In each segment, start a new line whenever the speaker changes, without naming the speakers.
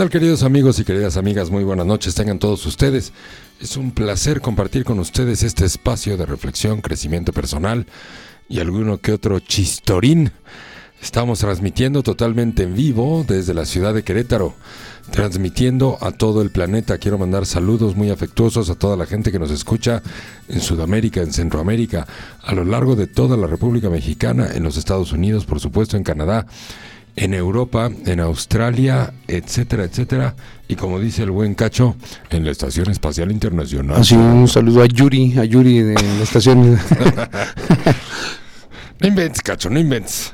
tal queridos amigos y queridas amigas? Muy buenas noches, tengan todos ustedes. Es un placer compartir con ustedes este espacio de reflexión, crecimiento personal y alguno que otro chistorín. Estamos transmitiendo totalmente en vivo desde la ciudad de Querétaro, transmitiendo a todo el planeta. Quiero mandar saludos muy afectuosos a toda la gente que nos escucha en Sudamérica, en Centroamérica, a lo largo de toda la República Mexicana, en los Estados Unidos, por supuesto, en Canadá en Europa, en Australia, etcétera, etcétera. Y como dice el buen Cacho, en la Estación Espacial Internacional.
Así un saludo a Yuri, a Yuri de la estación.
no inventes, Cacho, no inventes.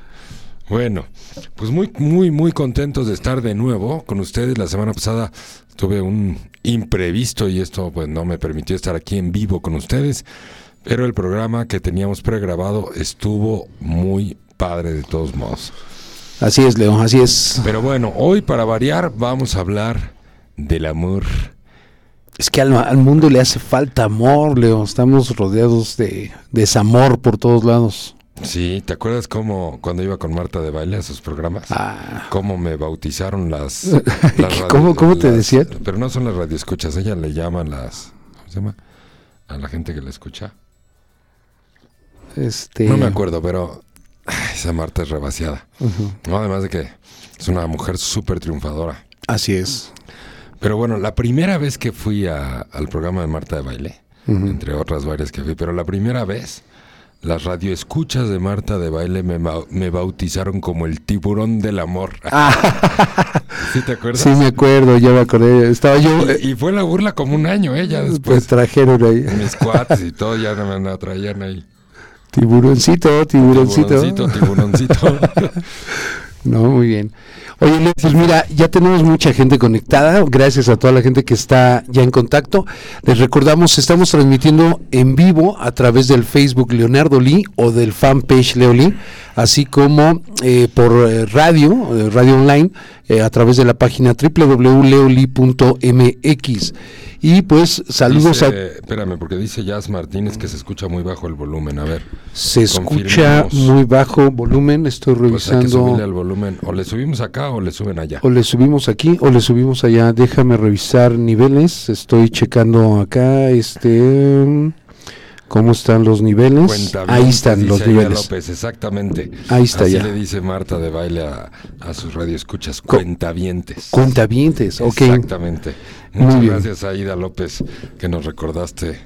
Bueno, pues muy, muy, muy contentos de estar de nuevo con ustedes. La semana pasada tuve un imprevisto y esto pues no me permitió estar aquí en vivo con ustedes. Pero el programa que teníamos pregrabado estuvo muy padre de todos modos.
Así es, Leo, así es.
Pero bueno, hoy para variar vamos a hablar del amor.
Es que al, mundo le hace falta amor, Leo. Estamos rodeados de desamor por todos lados.
Sí, ¿te acuerdas cómo cuando iba con Marta de baile a sus programas? Ah. Cómo me bautizaron las...
¿Cómo, ¿Cómo, te decían?
Pero no son las radioescuchas, ella le llama las... ¿Cómo se llama? A la gente que le escucha. Este... No me acuerdo, pero esa Marta es rebaseada. no, además de que es una mujer súper triunfadora.
Así es.
Pero bueno, la primera vez que fui al programa de Marta de Baile, entre otras varias que fui, pero la primera vez, las radioescuchas de Marta de Baile me, bautizaron como el tiburón del amor. Ah. ¿Sí te acuerdas?
Sí, me acuerdo, ya me acordé. Estaba yo.
Y, fue la burla como un año, ¿eh? Ya después.
Pues trajeron ahí.
Mis cuates y todo, ya me, me traían ahí.
Tiburoncito, tiburoncito.
Tiburoncito, tiburoncito.
no, muy bien. Oye, pues mira, ya tenemos mucha gente conectada, gracias a toda la gente que está ya en contacto. Les recordamos, estamos transmitiendo en vivo a través del Facebook Leonardo Lee o del fanpage Leo Lee, así como eh, por eh, radio, eh, radio online, a través de la página www.leoli.mx. Y pues saludos
a... Espérame, porque dice Jazz Martínez que se escucha muy bajo el volumen. A ver.
Se escucha muy bajo volumen, estoy revisando. Pues hay
que subirle volumen. O le subimos acá o le suben allá.
O le subimos aquí o le subimos allá. Déjame revisar niveles. Estoy checando acá. Este. ¿Cómo están los niveles? Ahí están los niveles.
López, exactamente.
Ahí está
Así
ya.
le dice Marta de baile a, a sus radioescuchas. Cuentavientes.
Cuentavientes, ok.
Exactamente. Muchas gracias a Ida López que nos recordaste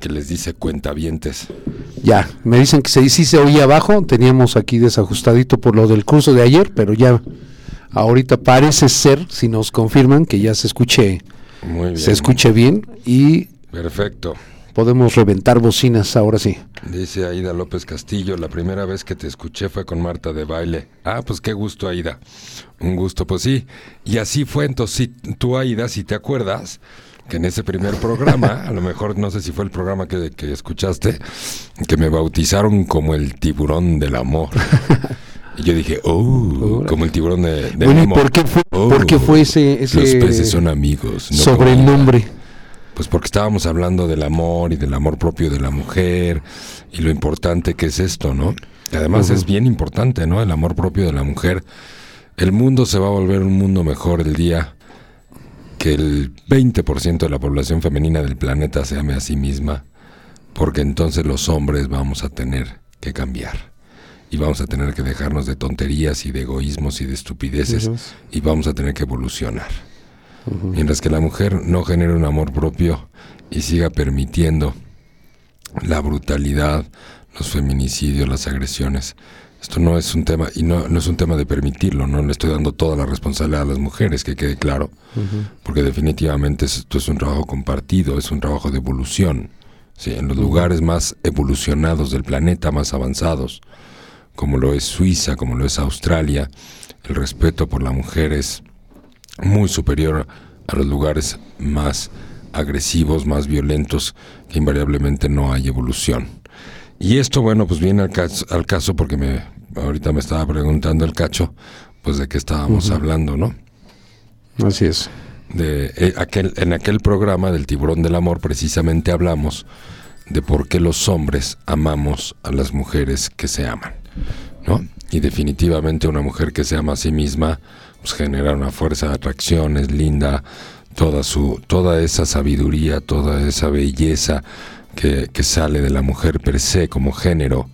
que les dice cuentavientes.
Ya, me dicen que se, sí se oía abajo. Teníamos aquí desajustadito por lo del curso de ayer, pero ya ahorita parece ser, si nos confirman, que ya se escuche, Muy bien. se escuche bien y...
Perfecto.
Podemos reventar bocinas ahora sí.
Dice Aida López Castillo, la primera vez que te escuché fue con Marta de baile. Ah, pues qué gusto, Aida. Un gusto, pues sí. Y así fue, entonces tú, Aida, si te acuerdas, que en ese primer programa, a lo mejor no sé si fue el programa que, que escuchaste, que me bautizaron como el tiburón del amor. Y yo dije, oh, como el tiburón de, del
bueno, ¿y por qué fue, ¿por qué fue ese, ese,
Los peces son amigos.
No sobrenombre.
Pues porque estábamos hablando del amor y del amor propio de la mujer y lo importante que es esto, ¿no? Y además es bien importante, ¿no? El amor propio de la mujer. El mundo se va a volver un mundo mejor el día que el 20% de la población femenina del planeta se ame a sí misma, porque entonces los hombres vamos a tener que cambiar y vamos a tener que dejarnos de tonterías y de egoísmos y de estupideces y vamos a tener que evolucionar. Mientras que la mujer no genere un amor propio y siga permitiendo la brutalidad, los feminicidios, las agresiones. Esto no es un tema, y no, no es un tema de permitirlo, no le estoy dando toda la responsabilidad a las mujeres, que quede claro, porque definitivamente esto es un trabajo compartido, es un trabajo de evolución. ¿sí? En los lugares más evolucionados del planeta, más avanzados, como lo es Suiza, como lo es Australia, el respeto por la mujer es muy superior a los lugares más agresivos, más violentos, que invariablemente no hay evolución. Y esto, bueno, pues viene al caso, al caso porque me, ahorita me estaba preguntando el cacho, pues de qué estábamos hablando, ¿no?
Así es.
De, eh, aquel, en aquel programa del tiburón del amor precisamente hablamos de por qué los hombres amamos a las mujeres que se aman. ¿no? Y definitivamente una mujer que se ama a sí misma, pues genera una fuerza de atracción, es linda, toda su, toda esa sabiduría, toda esa belleza que, que sale de la mujer per se como género,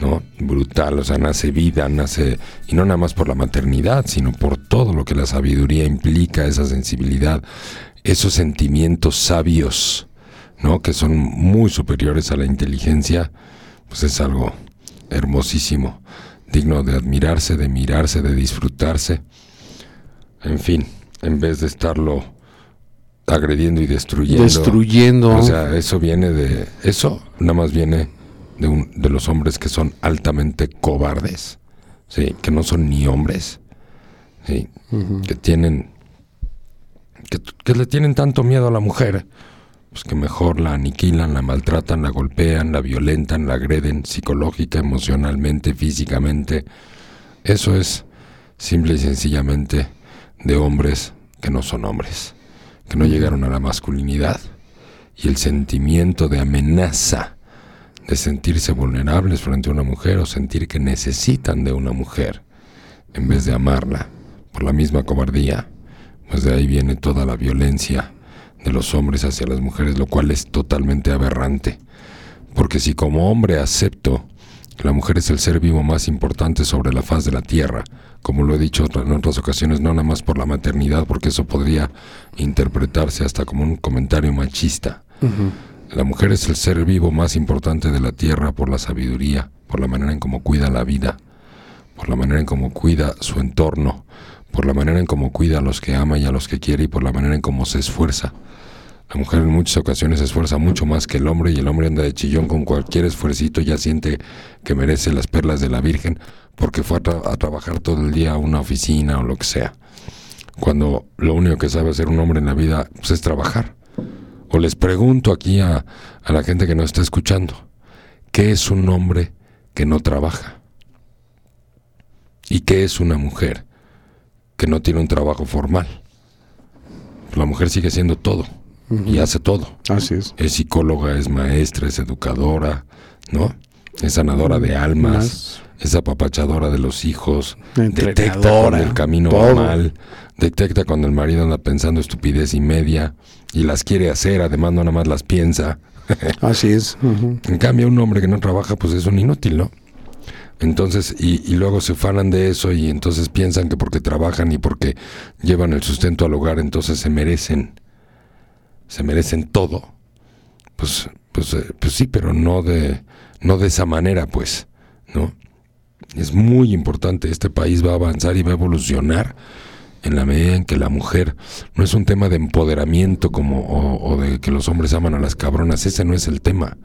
¿no? Brutal, o sea, nace vida, nace, y no nada más por la maternidad, sino por todo lo que la sabiduría implica, esa sensibilidad, esos sentimientos sabios, ¿no? Que son muy superiores a la inteligencia, pues es algo hermosísimo, digno de admirarse, de mirarse, de disfrutarse. En fin, en vez de estarlo agrediendo y destruyendo.
Destruyendo.
O sea, eso viene de. Eso nada más viene de, un, de los hombres que son altamente cobardes. Sí, que no son ni hombres. Sí, que tienen. Que, que le tienen tanto miedo a la mujer. Pues que mejor la aniquilan, la maltratan, la golpean, la violentan, la agreden psicológica, emocionalmente, físicamente. Eso es simple y sencillamente de hombres que no son hombres que no llegaron a la masculinidad y el sentimiento de amenaza, de sentirse vulnerables frente a una mujer o sentir que necesitan de una mujer en vez de amarla por la misma cobardía, pues de ahí viene toda la violencia de los hombres hacia las mujeres, lo cual es totalmente aberrante. Porque si como hombre acepto que la mujer es el ser vivo más importante sobre la faz de la tierra, como lo he dicho en otras ocasiones, no nada más por la maternidad, porque eso podría interpretarse hasta como un comentario machista. La mujer es el ser vivo más importante de la tierra por la sabiduría, por la manera en cómo cuida la vida, por la manera en cómo cuida su entorno, por la manera en cómo cuida a los que ama y a los que quiere y por la manera en cómo se esfuerza. La mujer en muchas ocasiones se esfuerza mucho más que el hombre y el hombre anda de chillón con cualquier esfuercito, ya siente que merece las perlas de la Virgen porque fue a, trabajar todo el día a una oficina o lo que sea. Cuando lo único que sabe hacer un hombre en la vida pues, es trabajar. O les pregunto aquí a, a la gente que nos está escuchando, ¿qué es un hombre que no trabaja? ¿Y qué es una mujer que no tiene un trabajo formal? La mujer sigue siendo todo y hace todo.
Así es.
Es psicóloga, es maestra, es educadora, ¿no? Es sanadora de almas, es apapachadora de los hijos, detecta cuando el camino va mal, detecta cuando el marido anda pensando estupidez y media y las quiere hacer, además no nada más las piensa.
Así es.
En cambio, un hombre que no trabaja, pues es un inútil, ¿no? Entonces, y, y, luego se fanan de eso y entonces piensan que porque trabajan y porque llevan el sustento al hogar, entonces se merecen, se merecen todo. Pues, pues, eh, pues sí, pero no de, no de esa manera, pues, ¿no? Es muy importante, este país va a avanzar y va a evolucionar en la medida en que la mujer no es un tema de empoderamiento como o, de que los hombres aman a las cabronas, ese no es el tema.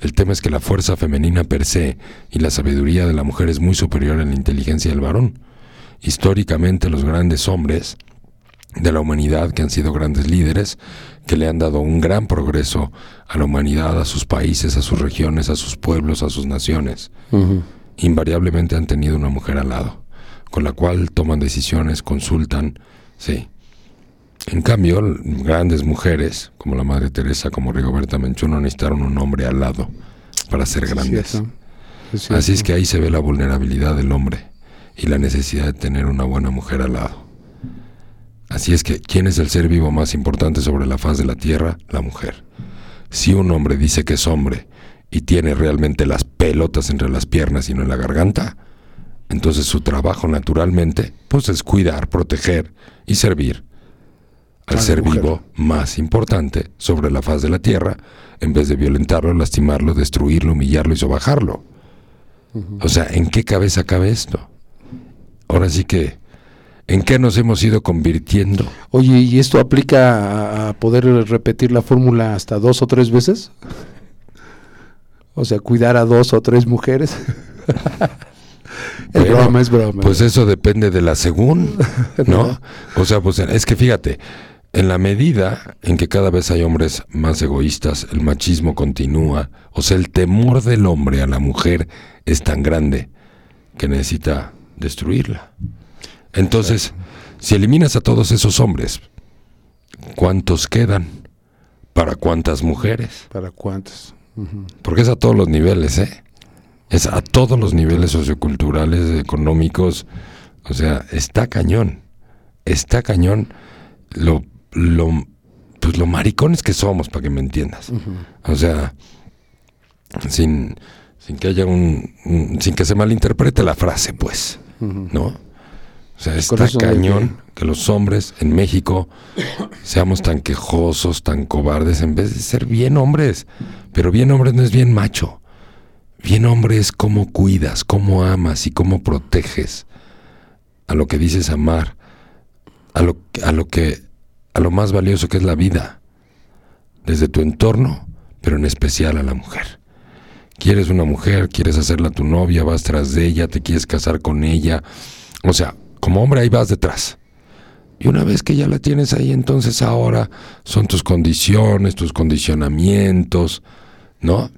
El tema es que la fuerza femenina per se y la sabiduría de la mujer es muy superior a la inteligencia del varón. Históricamente los grandes hombres de la humanidad que han sido grandes líderes, que le han dado un gran progreso a la humanidad, a sus países, a sus regiones, a sus pueblos, a sus naciones, invariablemente han tenido una mujer al lado, con la cual toman decisiones, consultan, sí. En cambio, grandes mujeres, como la Madre Teresa, como Rigoberta Menchú, no necesitaron un hombre al lado para ser grandes. Así es que ahí se ve la vulnerabilidad del hombre y la necesidad de tener una buena mujer al lado. Así es que, ¿quién es el ser vivo más importante sobre la faz de la Tierra? La mujer. Si un hombre dice que es hombre y tiene realmente las pelotas entre las piernas y no en la garganta, entonces su trabajo naturalmente pues es cuidar, proteger y servir al ser vivo más importante sobre la faz de la tierra en vez de violentarlo, lastimarlo, destruirlo, humillarlo y sobajarlo. O sea, ¿en qué cabeza cabe esto? Ahora sí que, ¿en qué nos hemos ido convirtiendo?
Oye, ¿y esto aplica a poder repetir la fórmula hasta dos o tres veces? O sea, cuidar a dos o tres mujeres.
es broma, es broma. Pues eso depende de la según, ¿no? o sea, pues es que fíjate, en la medida en que cada vez hay hombres más egoístas, el machismo continúa, o sea, el temor del hombre a la mujer es tan grande que necesita destruirla. Entonces, si eliminas a todos esos hombres, ¿cuántos quedan? ¿Para cuántas mujeres?
¿Para cuántas?
Porque es a todos los niveles, ¿eh? Es a todos los niveles socioculturales, económicos. O sea, está cañón. Está cañón lo, lo, pues lo maricones que somos, para que me entiendas. O sea, sin, sin que haya un, sin que se malinterprete la frase, pues, ¿no? O sea, está cañón que los hombres en México seamos tan quejosos, tan cobardes, en vez de ser bien hombres. Pero bien hombre no es bien macho. Bien hombre es cómo cuidas, cómo amas y cómo proteges a lo que dices amar, a lo, a lo que, a lo más valioso que es la vida, desde tu entorno, pero en especial a la mujer. Quieres una mujer, quieres hacerla tu novia, vas tras de ella, te quieres casar con ella. O sea, como hombre ahí vas detrás. Y una vez que ya la tienes ahí, entonces ahora son tus condiciones, tus condicionamientos, ¿no?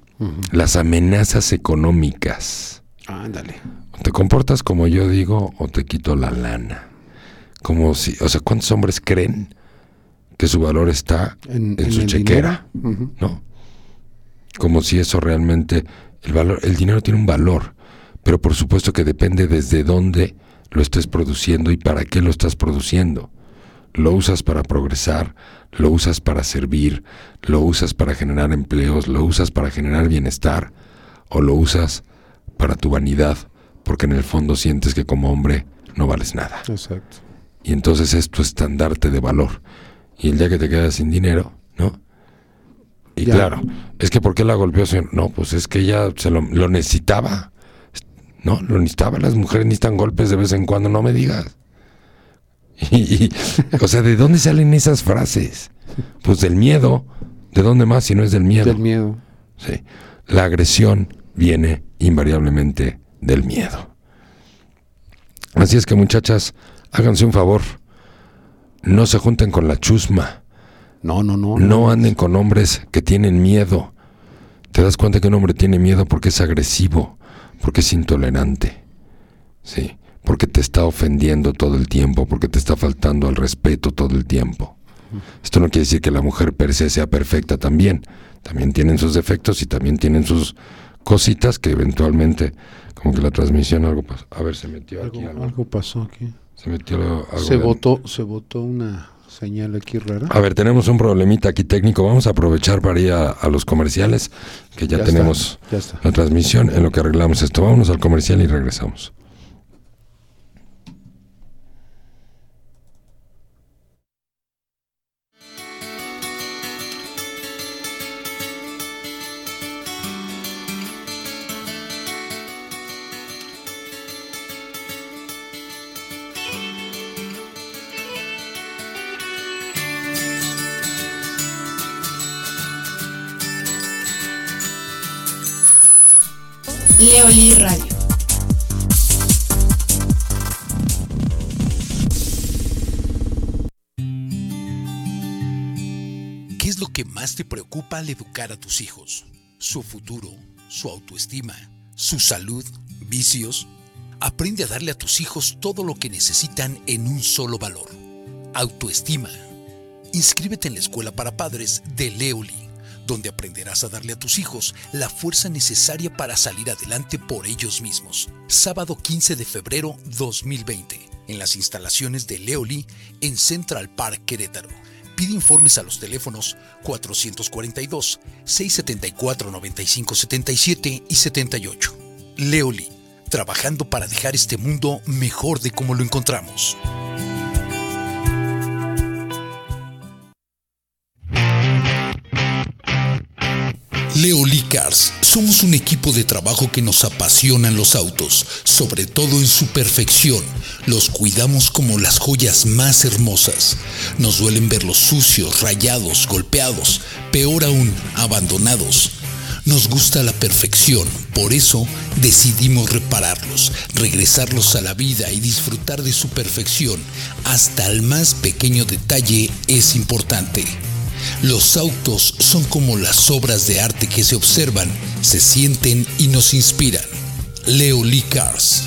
Las amenazas económicas.
Ándale.
te comportas como yo digo o te quito la lana. Como si, o sea, ¿cuántos hombres creen que su valor está en, su chequera? ¿No? Como si eso realmente, el valor, el dinero tiene un valor, pero por supuesto que depende desde dónde lo estés produciendo y para qué lo estás produciendo. Lo usas para progresar, lo usas para servir, lo usas para generar empleos, lo usas para generar bienestar o lo usas para tu vanidad, porque en el fondo sientes que como hombre no vales nada.
Exacto.
Y entonces es tu estandarte de valor. Y el día que te quedas sin dinero, ¿no? Y claro, es que ¿por qué la golpeó? No, pues es que ella se lo, necesitaba. No, lo necesitaba. Las mujeres necesitan golpes de vez en cuando, no me digas. Y, o sea, ¿de dónde salen esas frases? Pues del miedo. ¿De dónde más si no es del miedo?
Del miedo.
Sí. La agresión viene invariablemente del miedo. Así es que muchachas, háganse un favor. No se junten con la chusma.
No, no, no.
No, anden con hombres que tienen miedo. Te das cuenta que un hombre tiene miedo porque es agresivo, porque es intolerante. Sí, porque te está ofendiendo todo el tiempo, porque te está faltando al respeto todo el tiempo. Esto no quiere decir que la mujer per se sea perfecta también. También tienen sus defectos y también tienen sus cositas que eventualmente, como que la transmisión algo pasó. A ver, se metió aquí
algo. Algo pasó aquí.
Se metió algo.
Se votó, se votó una señal aquí rara.
A ver, tenemos un problemita aquí técnico. Vamos a aprovechar para ir a, los comerciales, que ya, tenemos la transmisión en lo que arreglamos esto. Vámonos al comercial y regresamos.
Leoli Radio.
¿Qué es lo que más te preocupa al educar a tus hijos? ¿Su futuro? ¿Su autoestima? ¿Su salud? ¿Vicios? Aprende a darle a tus hijos todo lo que necesitan en un solo valor. Autoestima. Inscríbete en la escuela para padres de Leoli donde aprenderás a darle a tus hijos la fuerza necesaria para salir adelante por ellos mismos. Sábado 15 de febrero 2020, en las instalaciones de Leoli en Central Park Querétaro. Pide informes a los teléfonos 442-674-9577 y 78. Leoli, trabajando para dejar este mundo mejor de como lo encontramos. Leoli Cars. Somos un equipo de trabajo que nos apasionan los autos, sobre todo en su perfección. Los cuidamos como las joyas más hermosas. Nos duelen verlos sucios, rayados, golpeados, peor aún, abandonados. Nos gusta la perfección, por eso decidimos repararlos, regresarlos a la vida y disfrutar de su perfección. Hasta el más pequeño detalle es importante. Los autos son como las obras de arte que se observan, se sienten y nos inspiran. Leo Lee Cars.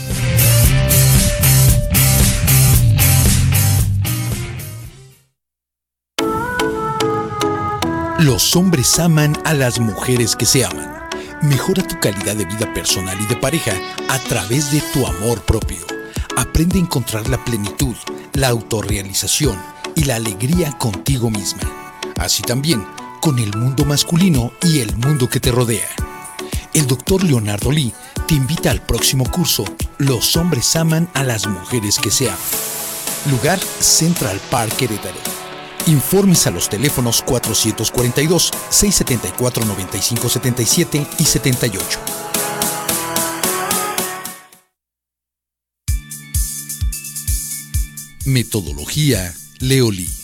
Los hombres aman a las mujeres que se aman. Mejora tu calidad de vida personal y de pareja a través de tu amor propio. Aprende a encontrar la plenitud, la autorrealización y la alegría contigo misma. Así también con el mundo masculino y el mundo que te rodea. El doctor Leonardo Lee te invita al próximo curso Los hombres aman a las mujeres que se aman. Lugar Central Park Querétaro. Informes a los teléfonos 442-674-9577 y 78. Metodología Leoli.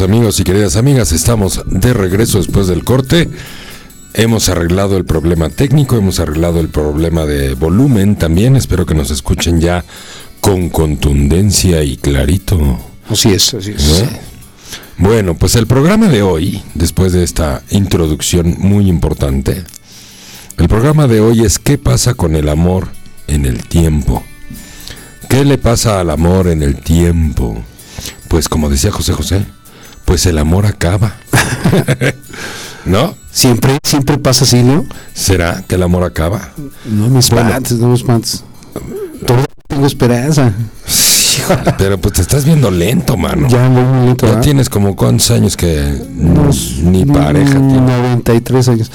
Queridos amigos y queridas amigas, estamos de regreso después del corte. Hemos arreglado el problema técnico, hemos arreglado el problema de volumen también. Espero que nos escuchen ya con contundencia y clarito.
Así es, así es.
¿Eh? Bueno, pues el programa de hoy, después de esta introducción muy importante, el programa de hoy es ¿qué pasa con el amor en el tiempo? ¿Qué le pasa al amor en el tiempo? Pues como decía José José, pues el amor acaba. ¿No?
Siempre, siempre pasa así, ¿no?
¿Será que el amor acaba?
No me espantes, no me espantes. Todavía tengo esperanza.
Híjole, pero pues te estás viendo lento, mano.
Ya muy lento.
Ya
¿verdad?
tienes como cuántos años que
Unos
ni pareja
mm,
tienes.
93 años.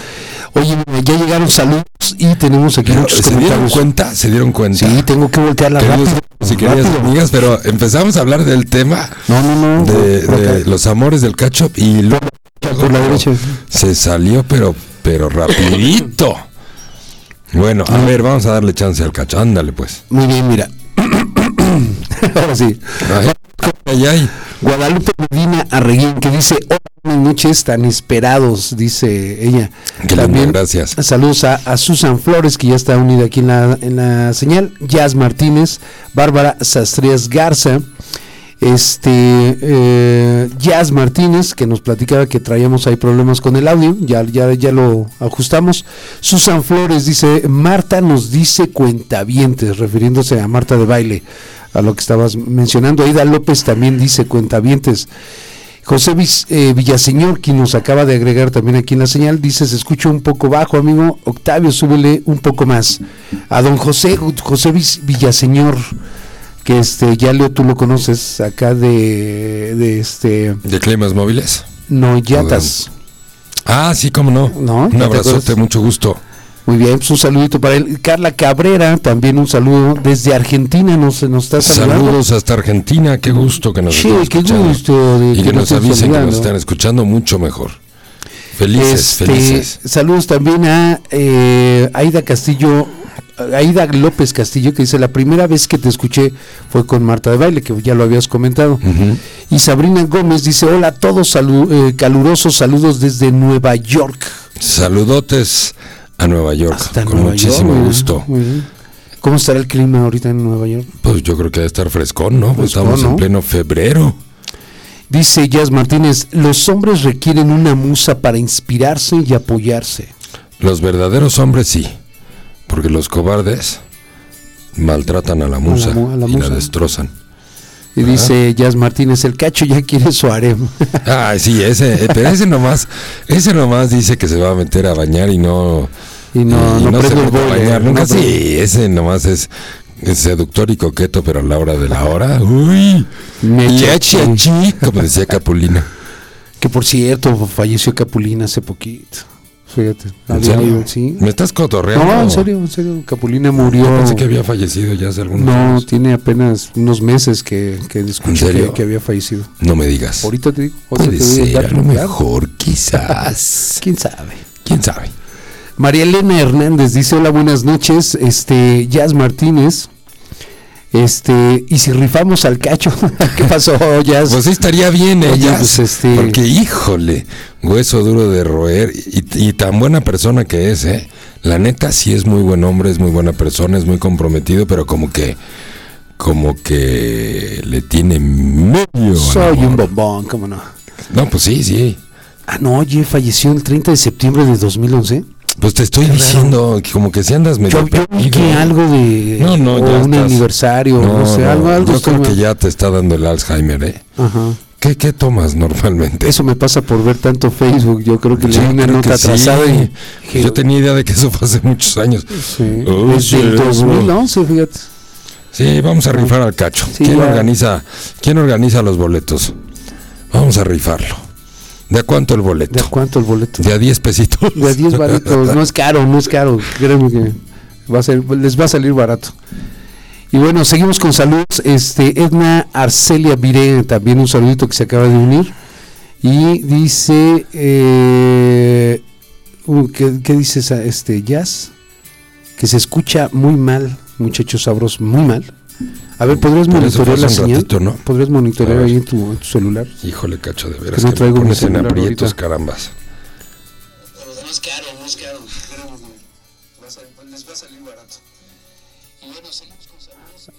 Oye, ya llegaron saludos y tenemos aquí
Pero,
muchos
¿Se dieron cuenta? ¿Se dieron cuenta?
Sí, tengo que voltearla
Queridos
rápido.
queridas
rápido.
amigas, pero empezamos a hablar del tema
No, no, no.
de, los amores del cacho y luego
por la derecha.
se salió, pero, pero rapidito. Bueno, a ver, vamos a darle chance al cacho. Ándale, pues.
Muy bien, mira. Ahora sí.
Ay, ay, ay.
Guadalupe Medina Arreguín que dice, hola, buenas noches tan esperados, dice ella.
Lindo, gracias.
Saludos a, a Susan Flores, que ya está unida aquí en la, en la señal, Jazz Martínez, Bárbara Sastrías Garza, este eh, Jazz Martínez, que nos platicaba que traíamos ahí problemas con el audio, ya, ya, ya lo ajustamos. Susan Flores dice, Marta nos dice cuentavientes, refiriéndose a Marta de baile, a lo que estabas mencionando. Aida López también dice cuentavientes. José eh, Villaseñor, quien nos acaba de agregar también aquí en la señal, dice, se escucha un poco bajo, amigo. Octavio, súbele un poco más. A don José, José Villaseñor, que este, ya Leo, tú lo conoces, acá de, de este,
¿De climas móviles?
no, Yatas.
Ah, sí, cómo no.
No,
Un
¿no te
abrazote, mucho gusto.
Muy bien, pues un saludito para él. Carla Cabrera, también un saludo desde Argentina, nos, nos está saludando.
Saludos hasta Argentina, qué gusto que nos
Sí,
estén
qué
escuchando.
gusto de
y
que
que
nos
avisen que nos están escuchando mucho mejor. Felices,
Este,
felices.
Saludos también a eh, Aida Castillo, Aida López Castillo, que dice, la primera vez que te escuché fue con Marta de Baile, que ya lo habías comentado. Y Sabrina Gómez dice, hola a todos, salu- eh, calurosos saludos desde Nueva York.
Saludotes a Nueva York,
Hasta
con
Nueva
muchísimo
York, muy
gusto.
bien, muy bien. ¿Cómo estará el clima ahorita en Nueva York?
Pues yo creo que debe estar frescón, ¿no?
Frescón,
estamos
¿no?
en pleno febrero.
Dice Jazz Martínez, los hombres requieren una musa para inspirarse y apoyarse.
Los verdaderos hombres sí, porque los cobardes maltratan a la musa,
mu- a la
y la destrozan.
Y dice Jazz Martínez, el cacho ya quiere su harem.
Ay, sí, ese, eh, pero ese nomás, ese nomás dice que se va a meter a bañar y no,
Y no,
y
no,
se mete a bañar
no
nunca. Sí, ese nomás es, es seductor y coqueto, pero a la hora de la hora, uy,
chi,
como decía Capulina.
Que por cierto, falleció Capulina hace poquito. Fíjate.
¿En
había
serio?
ido, sí.
¿Me estás cotorreando?
No, en serio, en serio. Capulina murió.
Yo pensé que había fallecido ya hace algunos
No,
años.
tiene apenas unos meses que, que escuché que, que había fallecido.
No me digas.
Ahorita te digo. ahorita
Puede
te
ser, a lo mejor, quizás.
¿Quién sabe?
¿Quién sabe?
María Elena Hernández dice, hola, buenas noches. Este, Jazz Martínez. Este, y si rifamos al cacho, ¿qué pasó, Jazz?
Pues sí estaría bien
pues, este-
Porque, híjole, hueso duro de roer. Y, y tan buena persona que es, ¿eh? La neta sí es muy buen hombre, es muy buena persona, es muy comprometido, pero como que. Como que le tiene medio.
Soy
amor.
un bombón, ¿cómo no?
No, pues sí, sí.
Ah, no, oye, falleció el 30 de septiembre de 2011.
Pues te estoy diciendo que como que si andas medio.
Yo, yo que algo de
No, no, ya
un
estás-
aniversario, no, sé, algo, algo
Yo creo que ya te está dando el Alzheimer, ¿eh?
Ajá.
¿Qué, qué tomas normalmente?
Eso me pasa por ver tanto Facebook. Yo creo que
Yo
leí una nota
sí.
atrasada y
Yo tenía idea de que eso fue hace muchos años.
Sí,
Oh,
desde el
eso.
2011, fíjate.
Sí, vamos a rifar al cacho.
Sí,
¿Quién
ya.
organiza, quién organiza los boletos? Vamos a rifarlo. ¿De a cuánto el
¿De
boleto?
a cuánto el boleto?
De a 10 pesitos.
De a 10 baratos. No es caro, no es caro. Créeme que va a ser, les va a salir barato. Y bueno, seguimos con saludos. Este, Edna Arcelia Viré, también un saludito que se acaba de unir. Y dice, eh, ¿qué, qué dice esa, este jazz? Que se escucha muy mal, muchachos sabrosos, muy mal. A ver, ¿podrías monitorear la señal?
ratito, ¿no?
¿Podrías monitorear ahí en tu, en tu celular?
Híjole, cacho, de veras
no
que,
traigo
me
mi
en aprietos,
ahorita.
carambas.
No es caro, no es caro. Que les va a salir barato. Y bueno, seguimos con saludos.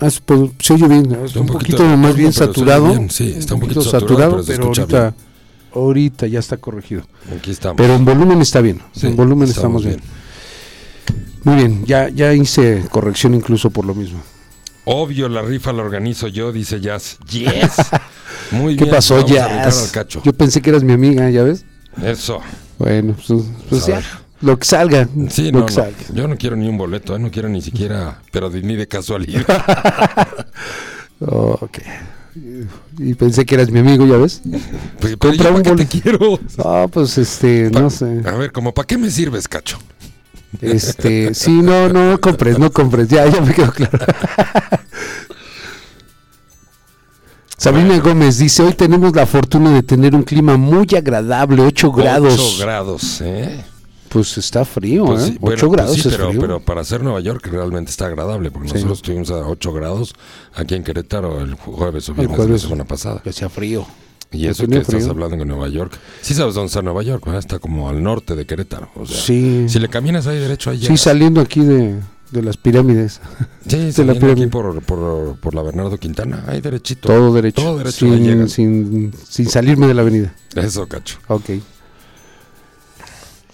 Ah, se- pues, se oye bien, es
Está
un,
un
poquito,
poquito-
más bien saturado.
bien, sí, está un poquito saturado, pero se
pero ahorita, ahorita ya está corregido.
Aquí estamos.
Pero en volumen está bien,
Sí,
en volumen estamos,
estamos
bien. Muy bien, ya, ya hice corrección incluso por lo mismo.
Obvio, la rifa la organizo yo, dice Jazz. Yes. Muy
¿Qué
bien.
pasó
vamos rifar al cacho.
Yo pensé que eras mi amiga, ¿ya ves?
Eso.
Bueno, pues, pues ya, lo que salga,
Sí,
lo
no,
que
no.
salga.
Yo no quiero ni un boleto, ¿eh? no quiero ni siquiera, pero de- ni de casualidad.
Ok. Y pensé que eras mi amigo, ¿ya ves?
Pues, pero
Compra
yo
un
para qué te
boleto.
quiero.
Ah, pues este,
Pa-
no sé.
A ver, como para qué me sirves, cacho.
Este, sí, no, no compres, no compres, ya, ya me quedó claro. Sabrina Gómez dice, hoy tenemos la fortuna de tener un clima muy agradable, 8 grados.
8 grados, ¿eh?
Pues está frío,
Pues
¿eh?
sí,
8
bueno, pues
grados
sí,
es
pero,
frío.
pero para ser Nueva York realmente está agradable, porque
Sí.
nosotros estuvimos a 8 grados aquí en Querétaro el jueves o viernes
jueves.
de la semana pasada.
Que sea frío.
Y eso que estás hablando de Nueva York. Sí sabes dónde está Nueva York, ¿verdad? Está como al norte de Querétaro. O sea,
Sí.
Si le caminas ahí derecho, ahí
Sí, saliendo aquí de, de las pirámides.
Sí,
la
saliendo
pirámide.
aquí por, por, por la Bernardo Quintana, ahí derechito.
Todo derecho.
Todo derecho,
sin, sin, sin salirme de la avenida.
Eso, cacho.
Ok.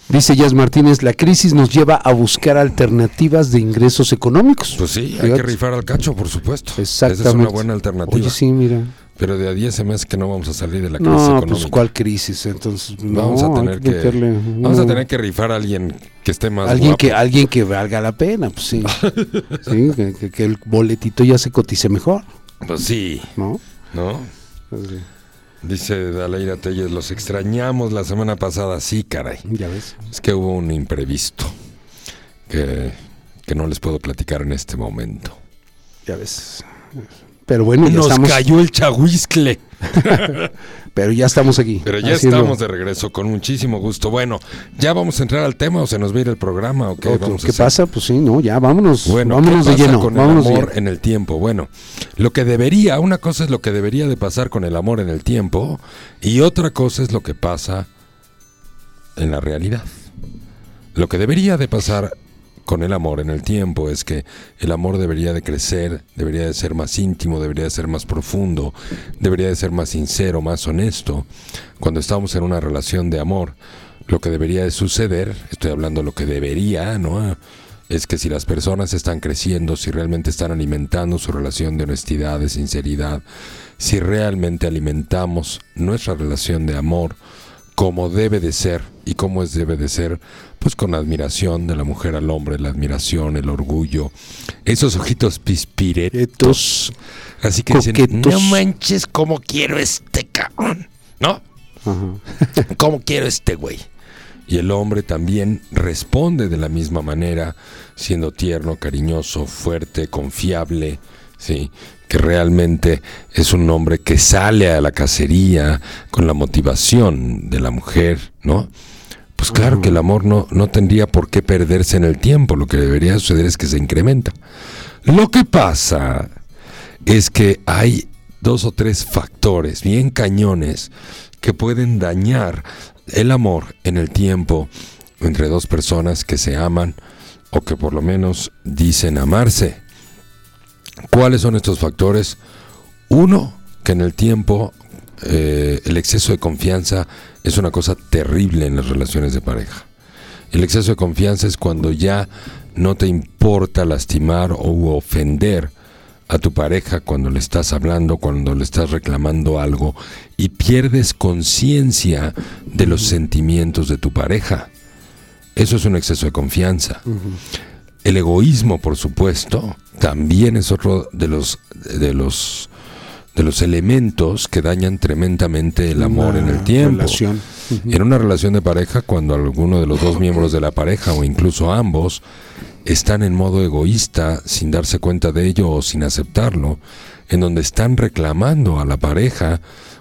Dice Jazz Martínez, la crisis nos lleva a buscar alternativas de ingresos económicos.
Pues sí, hay que rifar al cacho, por supuesto. Esa es
Exactamente.
una buena alternativa.
Oye, sí, mira.
Pero de a 10 se me hace que no vamos a salir de la crisis
No,
económica.
pues cuál crisis, entonces
Vamos
no,
a
hay
tener que,
meterle,
vamos a
no.
tener que rifar a alguien que esté más
alguien
guapo.
que alguien que valga la pena, pues sí, sí, que, que- que el boletito ya se cotice mejor,
Pues sí,
¿no?
¿no?
Pues sí,
Dice Daleira Telles, los extrañamos la semana pasada. Sí, caray.
ya ves.
Es que hubo un imprevisto que, que no les puedo platicar en este momento.
Ya ves. Pero bueno, ya
Nos
estamos,
cayó el chahuizcle.
pero ya estamos aquí.
Pero ya
haciendo
estamos de regreso, con muchísimo gusto. Bueno, ¿ya vamos a entrar al tema o se nos va a ir el programa o qué
otro.
vamos a
¿Qué pasa? Pues sí, no, ya vámonos,
Bueno,
vámonos
¿qué
de lleno,
con
vámonos
el amor
lleno.
en el tiempo? Bueno, lo que debería, una cosa es lo que debería de pasar con el amor en el tiempo y otra cosa es lo que pasa en la realidad. Lo que debería de pasar con el amor en el tiempo es que el amor debería de crecer, debería de ser más íntimo, debería de ser más profundo, debería de ser más sincero, más honesto. Cuando estamos en una relación de amor, lo que debería de suceder, estoy hablando de lo que debería, ¿no? es que si las personas están creciendo, si realmente están alimentando su relación de honestidad, de sinceridad, si realmente alimentamos nuestra relación de amor como debe de ser y como es debe de ser, pues con la admiración de la mujer al hombre, la admiración, el orgullo, esos ojitos pispiretos, así que dicen,
Coquetos.
no manches, cómo quiero este cabrón, ¿no? ¿Cómo quiero este güey? Y el hombre también responde de la misma manera, siendo tierno, cariñoso, fuerte, confiable, ¿sí? que realmente es un hombre que sale a la cacería con la motivación de la mujer, ¿no? Pues claro que el amor no, no tendría por qué perderse en el tiempo, lo que debería suceder es que se incrementa. Lo que pasa es que hay dos o tres factores bien cañones que pueden dañar el amor en el tiempo entre dos personas que se aman o que por lo menos dicen amarse. ¿Cuáles son estos factores? Uno, que en el tiempo eh, el exceso de confianza es una cosa terrible en las relaciones de pareja. El exceso de confianza es cuando ya no te importa lastimar o ofender a tu pareja cuando le estás hablando, cuando le estás reclamando algo y pierdes conciencia de los sentimientos de tu pareja. Eso es un exceso de confianza. El egoísmo, por supuesto, también es otro de los de los de los elementos que dañan tremendamente el amor en el tiempo.
relación.
En una relación de pareja, cuando alguno de los dos miembros de la pareja o incluso ambos están en modo egoísta sin darse cuenta de ello o sin aceptarlo, en donde están reclamando a la pareja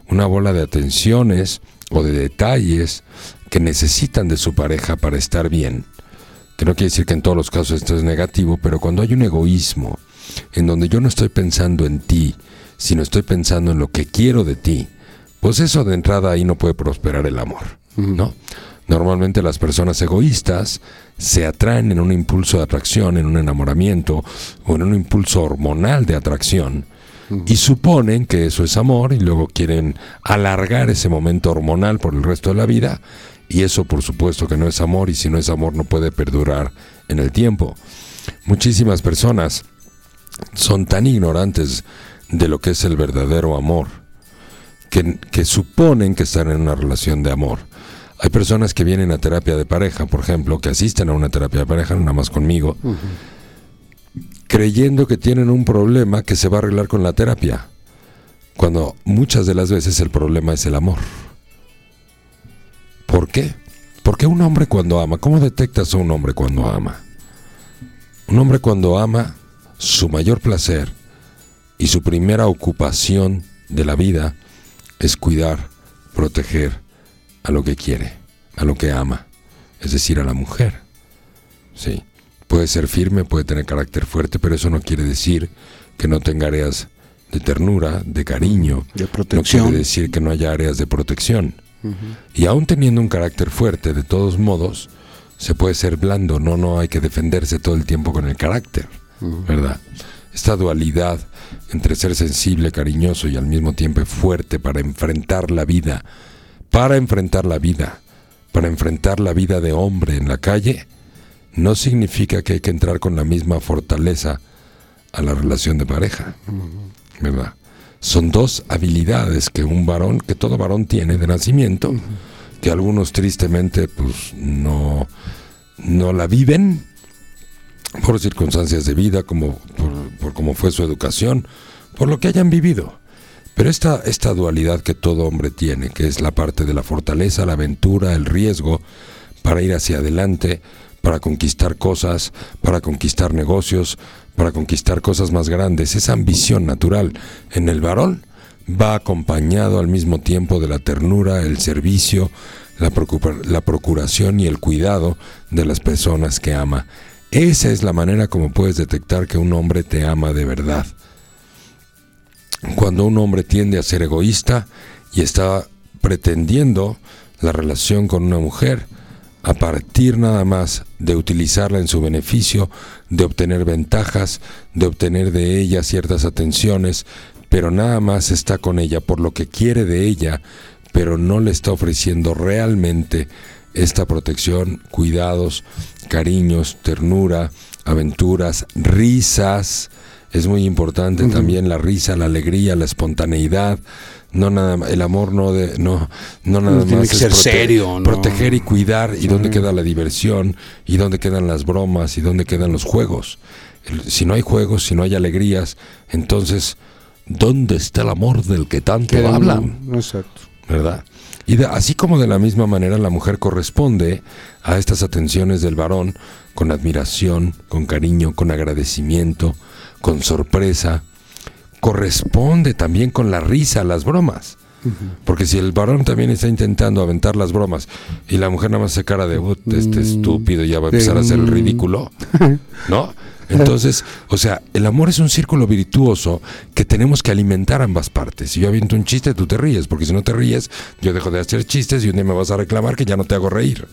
una bola de atenciones o de detalles que necesitan de su pareja para estar bien. Que no quiere decir que en todos los casos esto es negativo, pero cuando hay un egoísmo en donde yo no estoy pensando en ti, sino estoy pensando en lo que quiero de ti, pues eso de entrada ahí no puede prosperar el amor, ¿no? Normalmente las personas egoístas se atraen en un impulso de atracción, en un enamoramiento o en un impulso hormonal de atracción y suponen que eso es amor y luego quieren alargar ese momento hormonal por el resto de la vida y eso por supuesto que no es amor y si no es amor no puede perdurar en el tiempo. Muchísimas personas son tan ignorantes de lo que es el verdadero amor que, que suponen que están en una relación de amor. Hay personas que vienen a terapia de pareja, por ejemplo, que asisten a una terapia de pareja, nada más conmigo, creyendo que tienen un problema que se va a arreglar con la terapia, cuando muchas de las veces el problema es el amor. ¿Por qué? Porque un hombre cuando ama, ¿cómo detectas a un hombre cuando ama? Un hombre cuando ama, su mayor placer y su primera ocupación de la vida es cuidar, proteger a lo que quiere, a lo que ama, es decir, a la mujer. Sí, puede ser firme, puede tener carácter fuerte, pero eso no quiere decir que no tenga áreas de ternura, de cariño,
De
no
protección.
quiere decir que no haya áreas de protección. Y aún teniendo un carácter fuerte, de todos modos, se puede ser blando, no, no hay que defenderse todo el tiempo con el carácter, ¿verdad? Esta dualidad entre ser sensible, cariñoso y al mismo tiempo fuerte para enfrentar la vida, para enfrentar la vida, para enfrentar la vida de hombre en la calle, no significa que hay que entrar con la misma fortaleza a la relación de pareja, ¿verdad? Son dos habilidades que un varón, que todo varón tiene de nacimiento, que algunos tristemente pues no, no la viven por circunstancias de vida, como por, por cómo fue su educación, por lo que hayan vivido. Pero esta, esta dualidad que todo hombre tiene, que es la parte de la fortaleza, la aventura, el riesgo, para ir hacia adelante, para conquistar cosas, para conquistar negocios, para conquistar cosas más grandes, esa ambición natural en el varón va acompañado al mismo tiempo de la ternura, el servicio, la, preocupa- la procuración y el cuidado de las personas que ama. Esa es la manera como puedes detectar que un hombre te ama de verdad. Cuando un hombre tiende a ser egoísta y está pretendiendo la relación con una mujer a partir nada más de utilizarla en su beneficio, de obtener ventajas, de obtener de ella ciertas atenciones, pero nada más está con ella por lo que quiere de ella, pero no le está ofreciendo realmente esta protección, cuidados, cariños, ternura, aventuras, risas. Es muy importante también la risa, la alegría, la espontaneidad. No nada el amor no de no no nada
tiene
más
que
es
ser serio, ¿no?
proteger y cuidar y dónde queda la diversión y dónde quedan las bromas y dónde quedan los juegos. El- si no hay juegos, si no hay alegrías, entonces ¿dónde está el amor del que tanto hablan?
Exacto.
¿verdad? Y de- así como de la misma manera la mujer corresponde a estas atenciones del varón con admiración, con cariño, con agradecimiento, con sorpresa, corresponde también con la risa, las bromas. Porque si el varón también está intentando aventar las bromas y la mujer nada más se cara de "Ut, este estúpido ya va a empezar a hacer el
Mm.
ridículo, ¿no? Entonces, o sea, el amor es un círculo virtuoso que tenemos que alimentar ambas partes. Si yo aviento un chiste, tú te ríes, porque si no te ríes, yo dejo de hacer chistes y un día me vas a reclamar que ya no te hago reír.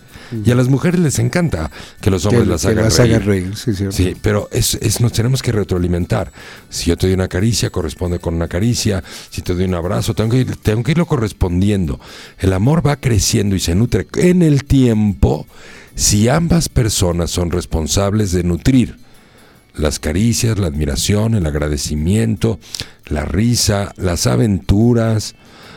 Y a las mujeres les encanta que los hombres
Que-
las
que
hagan
las
reír.
sí.
Sí, pero es, es- nos tenemos que retroalimentar. Si yo te doy una caricia, corresponde con una caricia. Si te doy un abrazo, tengo que, ir- tengo que irlo correspondiendo. El amor va creciendo y se nutre en el tiempo si ambas personas son responsables de nutrir las caricias, la admiración, el agradecimiento, la risa, las aventuras.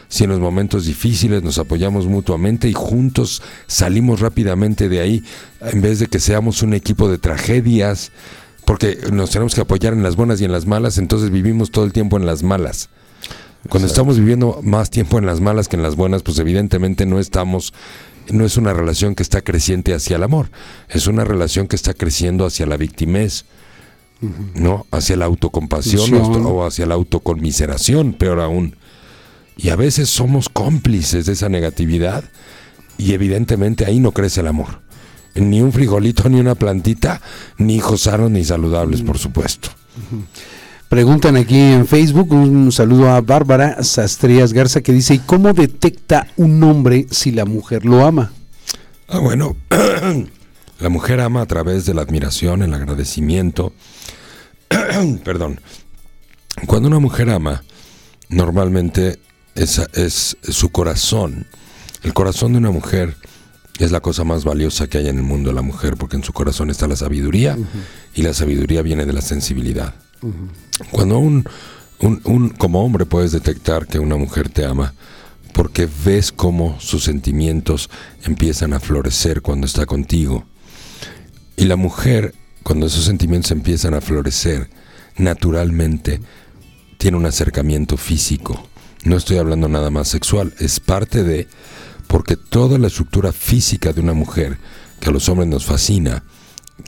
Si en los momentos difíciles nos apoyamos mutuamente y juntos salimos rápidamente de ahí, en vez de que seamos un equipo de tragedias, porque nos tenemos que apoyar en las buenas y en las malas, entonces vivimos todo el tiempo en las malas. Cuando estamos viviendo más tiempo en las malas que en las buenas, pues evidentemente no estamos, no es una relación que está creciente hacia el amor, es una relación que está creciendo hacia la victimez, ¿no? Hacia la autocompasión
Compasión.
o hacia la autoconmiseración, peor aún. Y a veces somos cómplices de esa negatividad y evidentemente ahí no crece el amor. Ni un frijolito, ni una plantita, ni hijos sanos ni saludables, por supuesto.
Preguntan aquí en Facebook, un saludo a Bárbara Sastrías Garza que dice, ¿y cómo detecta un hombre si la mujer lo ama?
Ah, bueno, la mujer ama a través de la admiración, el agradecimiento. Perdón. Cuando una mujer ama, normalmente esa es su corazón. El corazón de una mujer es la cosa más valiosa que hay en el mundo, la mujer, porque en su corazón está la sabiduría y la sabiduría viene de la sensibilidad. Cuando un, un- un- como hombre puedes detectar que una mujer te ama, porque ves cómo sus sentimientos empiezan a florecer cuando está contigo. Y la mujer, cuando esos sentimientos empiezan a florecer, naturalmente tiene un acercamiento físico. No estoy hablando nada más sexual, es parte de, porque toda la estructura física de una mujer, que a los hombres nos fascina,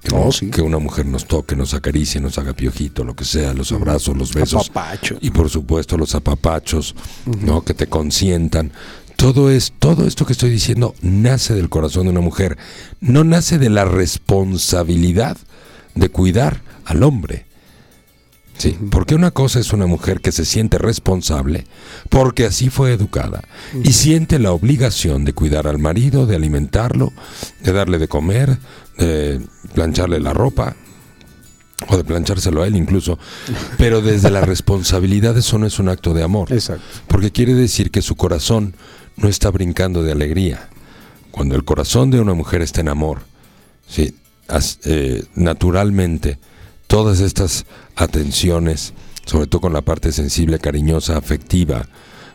que,
Oh, sí.
que una mujer nos toque, nos acaricie, nos haga piojito, lo que sea, los abrazos, los besos.
Apapacho.
Y por supuesto los apapachos, ¿no? Que te consientan. Todo es, todo esto que estoy diciendo nace del corazón de una mujer. No nace de la responsabilidad de cuidar al hombre. Sí, porque una cosa es una mujer que se siente responsable porque así fue educada y siente la obligación de cuidar al marido, de alimentarlo, de darle de comer, de plancharle la ropa o de planchárselo a él incluso, pero desde la responsabilidad eso no es un acto de amor.
Exacto.
Porque quiere decir que su corazón no está brincando de alegría. Cuando el corazón de una mujer está en amor, eh, naturalmente todas estas atenciones, sobre todo con la parte sensible, cariñosa, afectiva,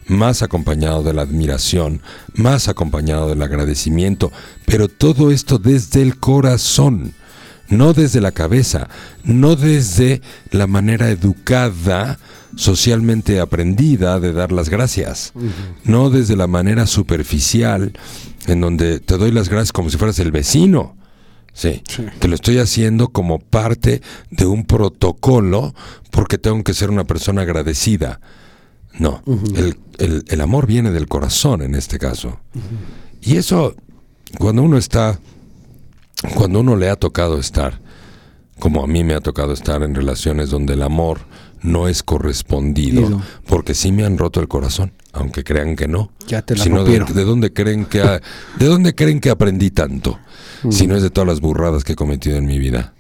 más acompañado de la admiración, más acompañado del agradecimiento, pero todo esto desde el corazón, no desde la cabeza, no desde la manera educada, socialmente aprendida de dar las gracias, no desde la manera superficial en donde te doy las gracias como si fueras el vecino. Sí, que lo estoy haciendo como parte de un protocolo porque tengo que ser una persona agradecida. No, el, el- el amor viene del corazón en este caso. Y eso, cuando uno está, cuando uno le ha tocado estar, como a mí me ha tocado estar en relaciones donde el amor no es correspondido,
Ido.
porque sí me han roto el corazón, aunque crean que no.
Ya te la
Si no, ¿de, de dónde creen que ha- de dónde creen que aprendí tanto? Si no es de todas las burradas que he cometido en mi vida.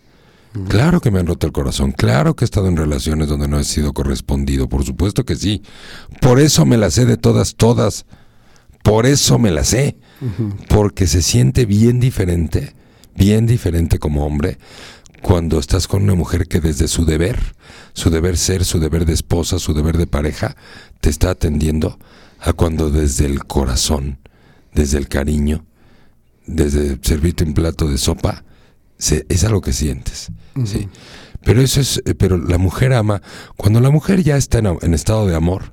Claro que me han roto el corazón, claro que he estado en relaciones donde no he sido correspondido, por supuesto que sí. Por eso me las sé de todas, todas. Por eso me la sé. Porque se siente bien diferente, bien diferente como hombre, cuando estás con una mujer que desde su deber, su deber ser, su deber de esposa, su deber de pareja, te está atendiendo, a cuando desde el corazón, desde el cariño, desde servirte un plato de sopa, se, es algo que sientes. ¿sí? Pero eso es, eh, pero la mujer ama, cuando la mujer ya está en, en estado de amor,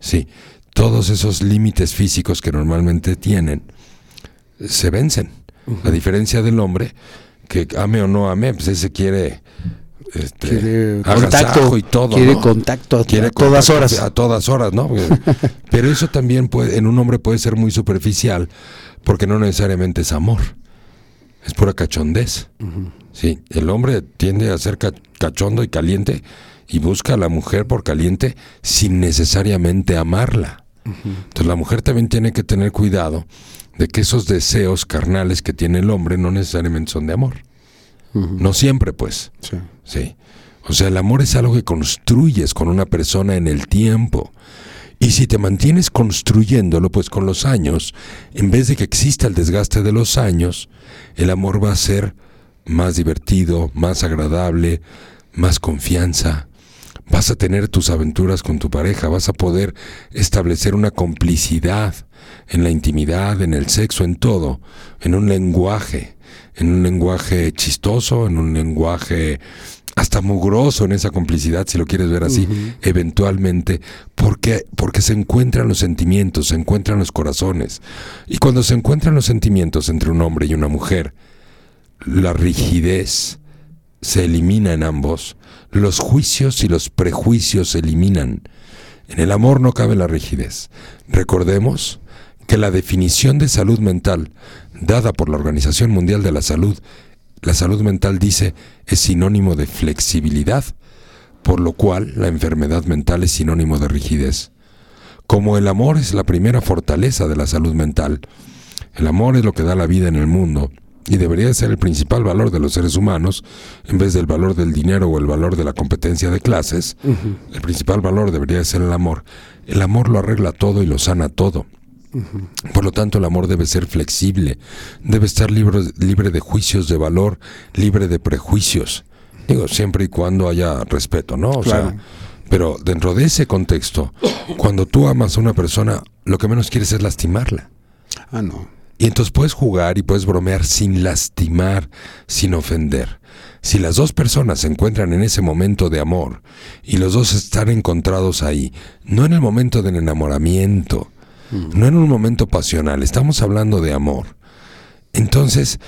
sí, todos esos límites físicos que normalmente tienen se vencen. A diferencia del hombre, que ame o no ame, pues ese quiere este,
Quiere contacto,
y todo.
quiere
¿no?
contacto a
Quiere
todas
contacto
horas.
A todas horas, ¿no? Pero eso también puede, en un hombre puede ser muy superficial, porque no necesariamente es amor. Es pura cachondez. Sí, el hombre tiende a ser ca- cachondo y caliente y busca a la mujer por caliente sin necesariamente amarla. Entonces la mujer también tiene que tener cuidado de que esos deseos carnales que tiene el hombre no necesariamente son de amor. No siempre, pues.
Sí.
Sí. O sea, el amor es algo que construyes con una persona en el tiempo. Y si te mantienes construyéndolo, pues con los años, en vez de que exista el desgaste de los años, el amor va a ser más divertido, más agradable, más confianza. Vas a tener tus aventuras con tu pareja, vas a poder establecer una complicidad en la intimidad, en el sexo, en todo, en un lenguaje, en un lenguaje chistoso, en un lenguaje hasta mugroso en esa complicidad, si lo quieres ver así, eventualmente, porque, porque se encuentran los sentimientos, se encuentran los corazones. Y cuando se encuentran los sentimientos entre un hombre y una mujer, la rigidez se elimina en ambos, los juicios y los prejuicios se eliminan. En el amor no cabe la rigidez. Recordemos que la definición de salud mental dada por la Organización Mundial de la Salud, la salud mental dice es sinónimo de flexibilidad, por lo cual la enfermedad mental es sinónimo de rigidez. Como el amor es la primera fortaleza de la salud mental, el amor es lo que da la vida en el mundo y debería ser el principal valor de los seres humanos en vez del valor del dinero o el valor de la competencia de clases. El principal valor debería ser el amor. El amor lo arregla todo y lo sana todo. Por lo tanto, el amor debe ser flexible, debe estar libre, libre de juicios de valor, libre de prejuicios. Digo, siempre y cuando haya respeto, ¿no? O
Claro.
sea, pero dentro de ese contexto, cuando tú amas a una persona, lo que menos quieres es lastimarla.
Ah, no.
Y entonces puedes jugar y puedes bromear sin lastimar, sin ofender. Si las dos personas se encuentran en ese momento de amor y los dos están encontrados ahí, no en el momento del enamoramiento, no en un momento pasional, estamos hablando de amor. Entonces,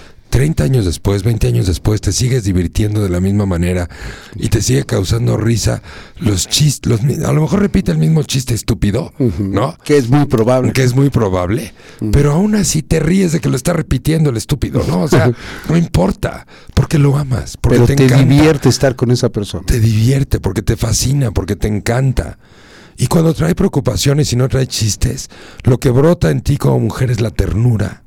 30 años después, 20 años después, te sigues divirtiendo de la misma manera y te sigue causando risa los chistes, a lo mejor repite el mismo chiste estúpido, ¿no?
Que es muy probable.
que es muy probable, pero aún así te ríes de que lo está repitiendo el estúpido, ¿no? O sea, no importa, porque lo amas, porque
Pero
te,
te,
encanta,
divierte estar con esa persona.
te divierte, porque te fascina, porque te encanta. Y cuando trae preocupaciones y no trae chistes, lo que brota en ti como mujer es la ternura,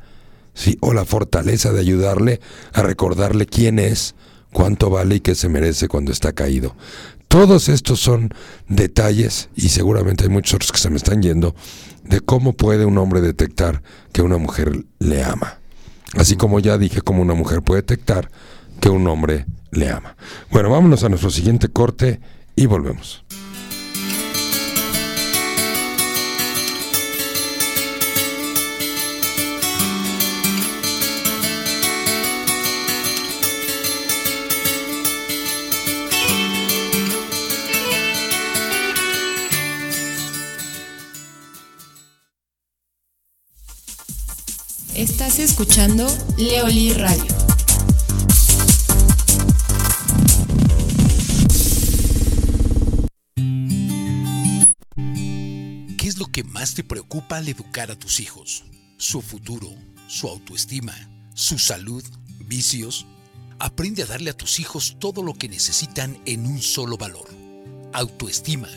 ¿sí? O la fortaleza de ayudarle a recordarle quién es, cuánto vale y qué se merece cuando está caído. Todos estos son detalles, y seguramente hay muchos otros que se me están yendo, de cómo puede un hombre detectar que una mujer le ama. Así como ya dije cómo una mujer puede detectar que un hombre le ama. Bueno, vámonos a nuestro siguiente corte y volvemos.
Estás escuchando Leoli Radio.
¿Qué es lo que más te preocupa al educar a tus hijos? ¿Su futuro? ¿Su autoestima? ¿Su salud? ¿Vicios? Aprende a darle a tus hijos todo lo que necesitan en un solo valor. Autoestima.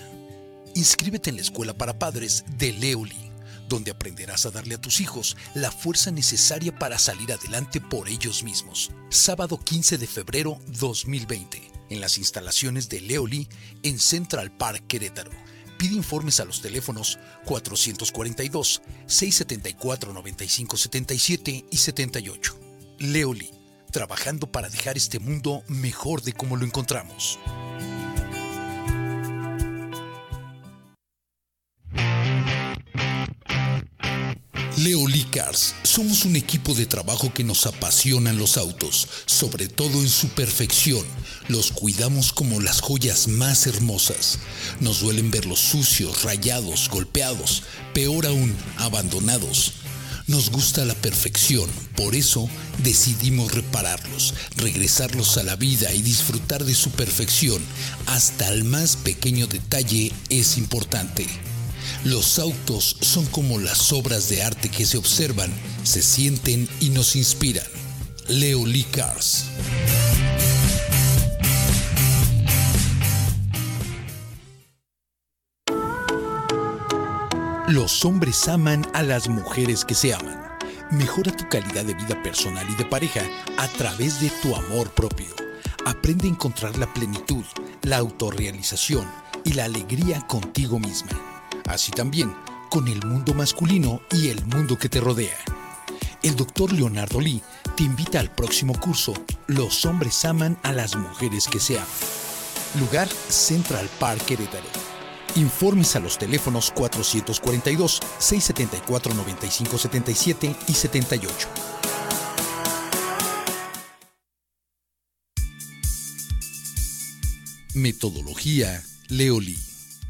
Inscríbete en la escuela para padres de Leoli, donde aprenderás a darle a tus hijos la fuerza necesaria para salir adelante por ellos mismos. Sábado 15 de febrero 2020, en las instalaciones de Leoli en Central Park Querétaro. Pide informes a los teléfonos 442-674-9577 y 78. Leoli, trabajando para dejar este mundo mejor de como lo encontramos. Leoli Cars, somos un equipo de trabajo que nos apasionan los autos, sobre todo en su perfección. Los cuidamos como las joyas más hermosas. Nos duelen verlos sucios, rayados, golpeados, peor aún, abandonados. Nos gusta la perfección, por eso decidimos repararlos, regresarlos a la vida y disfrutar de su perfección. Hasta el más pequeño detalle es importante. Los autos son como las obras de arte que se observan, se sienten y nos inspiran. Leo Lee Cars. Los hombres aman a las mujeres que se aman. Mejora tu calidad de vida personal y de pareja a través de tu amor propio. Aprende a encontrar la plenitud, la autorrealización y la alegría contigo misma. Así también con el mundo masculino y el mundo que te rodea. El doctor Leonardo Lee te invita al próximo curso Los hombres aman a las mujeres que se aman. Lugar Central Park Querétaro. Informes a los teléfonos 442-674-9577 y 78. Metodología Leoli.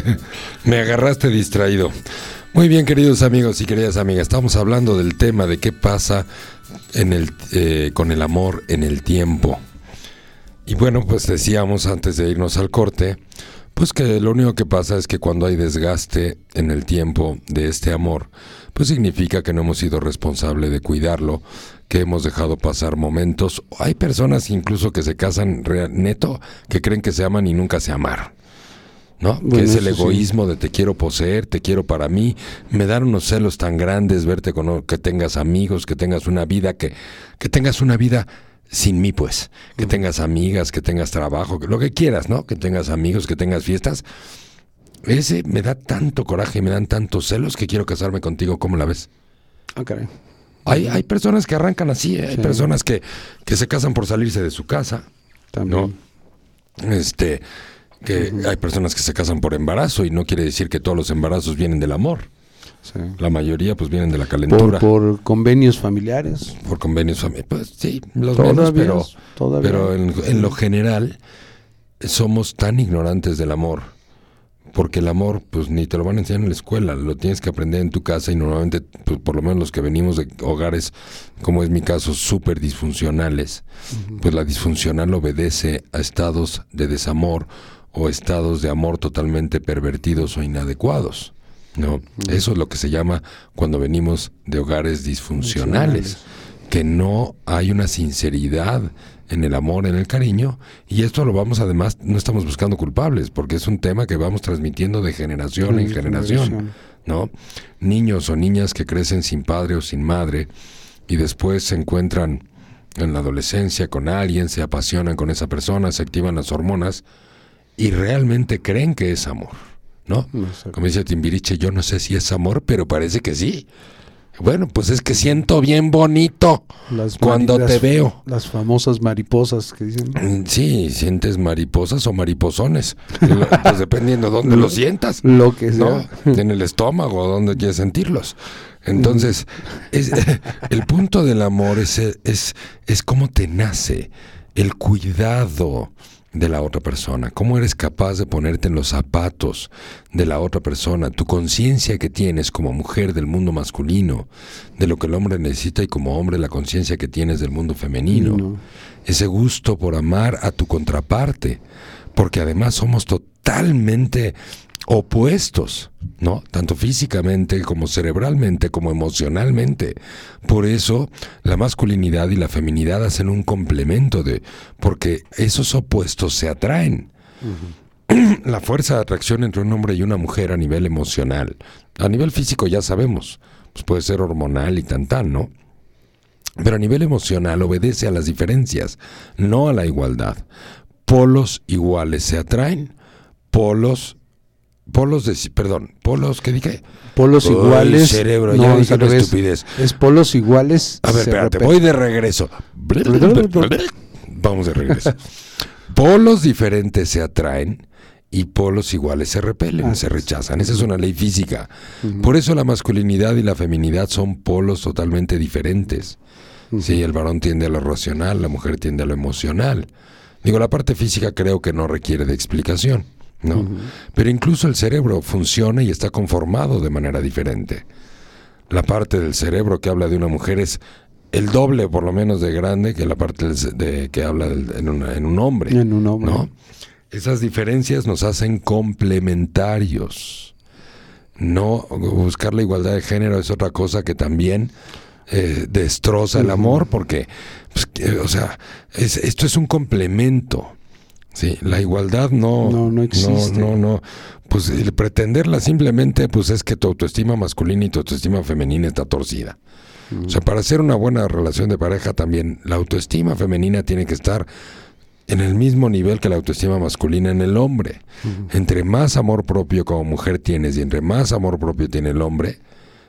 Me agarraste distraído. Muy bien, queridos amigos y queridas amigas, estamos hablando del tema de qué pasa eh, con el amor en el tiempo. Y bueno, pues decíamos antes de irnos al corte, pues que lo único que pasa es que cuando hay desgaste en el tiempo de este amor, pues significa que no hemos sido responsables de cuidarlo, que hemos dejado pasar momentos. Hay personas incluso que se casan neto, que creen que se aman y nunca se amaron. ¿No? que es el egoísmo de te quiero poseer, te quiero para mí. Me dan unos celos tan grandes verte con que tengas amigos, que tengas una vida, que, que tengas una vida sin mí, pues. Que tengas amigas, que tengas trabajo, que, lo que quieras, ¿no? Que tengas amigos, que tengas fiestas. Ese me da tanto coraje y me dan tantos celos que quiero casarme contigo. ¿Cómo la ves?
Ah.
Hay, hay personas que arrancan así, ¿eh? hay personas que, que se casan por salirse de su casa.
También.
¿no? Este que hay personas que se casan por embarazo y no quiere decir que todos los embarazos vienen del amor.
Sí.
La mayoría pues vienen de la calentura.
Por, por convenios familiares.
Por convenios familiares. Pues sí, los
Todavía
menos, pero,
todavía.
pero en, en lo general somos tan ignorantes del amor. Porque el amor, pues ni te lo van a enseñar en la escuela, lo tienes que aprender en tu casa y normalmente, pues, por lo menos los que venimos de hogares, como es mi caso, súper disfuncionales, pues la disfuncional obedece a estados de desamor o estados de amor totalmente pervertidos o inadecuados. ¿no? Eso es lo que se llama cuando venimos de hogares disfuncionales, que no hay una sinceridad en el amor, en el cariño, y esto lo vamos además, no estamos buscando culpables, porque es un tema que vamos transmitiendo de generación en generación, ¿no? Niños o niñas que crecen sin padre o sin madre y después se encuentran en la adolescencia con alguien, se apasionan con esa persona, se activan las hormonas y realmente creen que es amor, ¿no?
Exacto.
Como dice Timbiriche, yo no sé si es amor, pero parece que sí. Bueno, pues es que siento bien bonito
Las
cuando te
las-
veo.
Las famosas mariposas que dicen.
Mm, Sí, sientes mariposas o mariposones, pues dependiendo de dónde lo sientas.
Lo que sea.
¿no? En el estómago, donde quieres sentirlos. Entonces, es, el punto del amor es, es, es cómo te nace el cuidado de la otra persona, cómo eres capaz de ponerte en los zapatos de la otra persona, tu conciencia que tienes como mujer del mundo masculino, de lo que el hombre necesita y como hombre la conciencia que tienes del mundo femenino,
No.
ese gusto por amar a tu contraparte, porque además somos totalmente opuestos, ¿no? Tanto físicamente como cerebralmente como emocionalmente. Por eso la masculinidad y la feminidad hacen un complemento de porque esos opuestos se atraen. La fuerza de atracción entre un hombre y una mujer a nivel emocional, a nivel físico ya sabemos, pues puede ser hormonal y tan tan, ¿no? Pero a nivel emocional obedece a las diferencias, no a la igualdad. Polos iguales se atraen, polos, polos de, perdón, polos, ¿qué dije?
Polos
Ay,
iguales.
cerebro, ya
es
dije una estupidez.
Es polos iguales.
A ver, espérate,
repelen.
voy de regreso. Vamos de regreso. Polos diferentes se atraen y polos iguales se repelen,
Así
se rechazan. Esa es una ley física. Por eso la masculinidad y la feminidad son polos totalmente diferentes. Sí, el varón tiende a lo racional, la mujer tiende a lo emocional. Digo, la parte física creo que no requiere de explicación, ¿no? Pero incluso el cerebro funciona y está conformado de manera diferente. La parte del cerebro que habla de una mujer es el doble, por lo menos, de grande que la parte de, que habla en, un hombre.
En un hombre.
¿no? Esas diferencias nos hacen complementarios. No buscar la igualdad de género es otra cosa que también eh, destroza el amor porque, pues, que, o sea, es- esto es un complemento. Sí, la igualdad no,
No, no existe.
No, no, Pues el pretenderla simplemente, pues es que tu autoestima masculina y tu autoestima femenina está torcida. O sea, para hacer una buena relación de pareja también, la autoestima femenina tiene que estar en el mismo nivel que la autoestima masculina en el hombre. Entre más amor propio como mujer tienes y entre más amor propio tiene el hombre,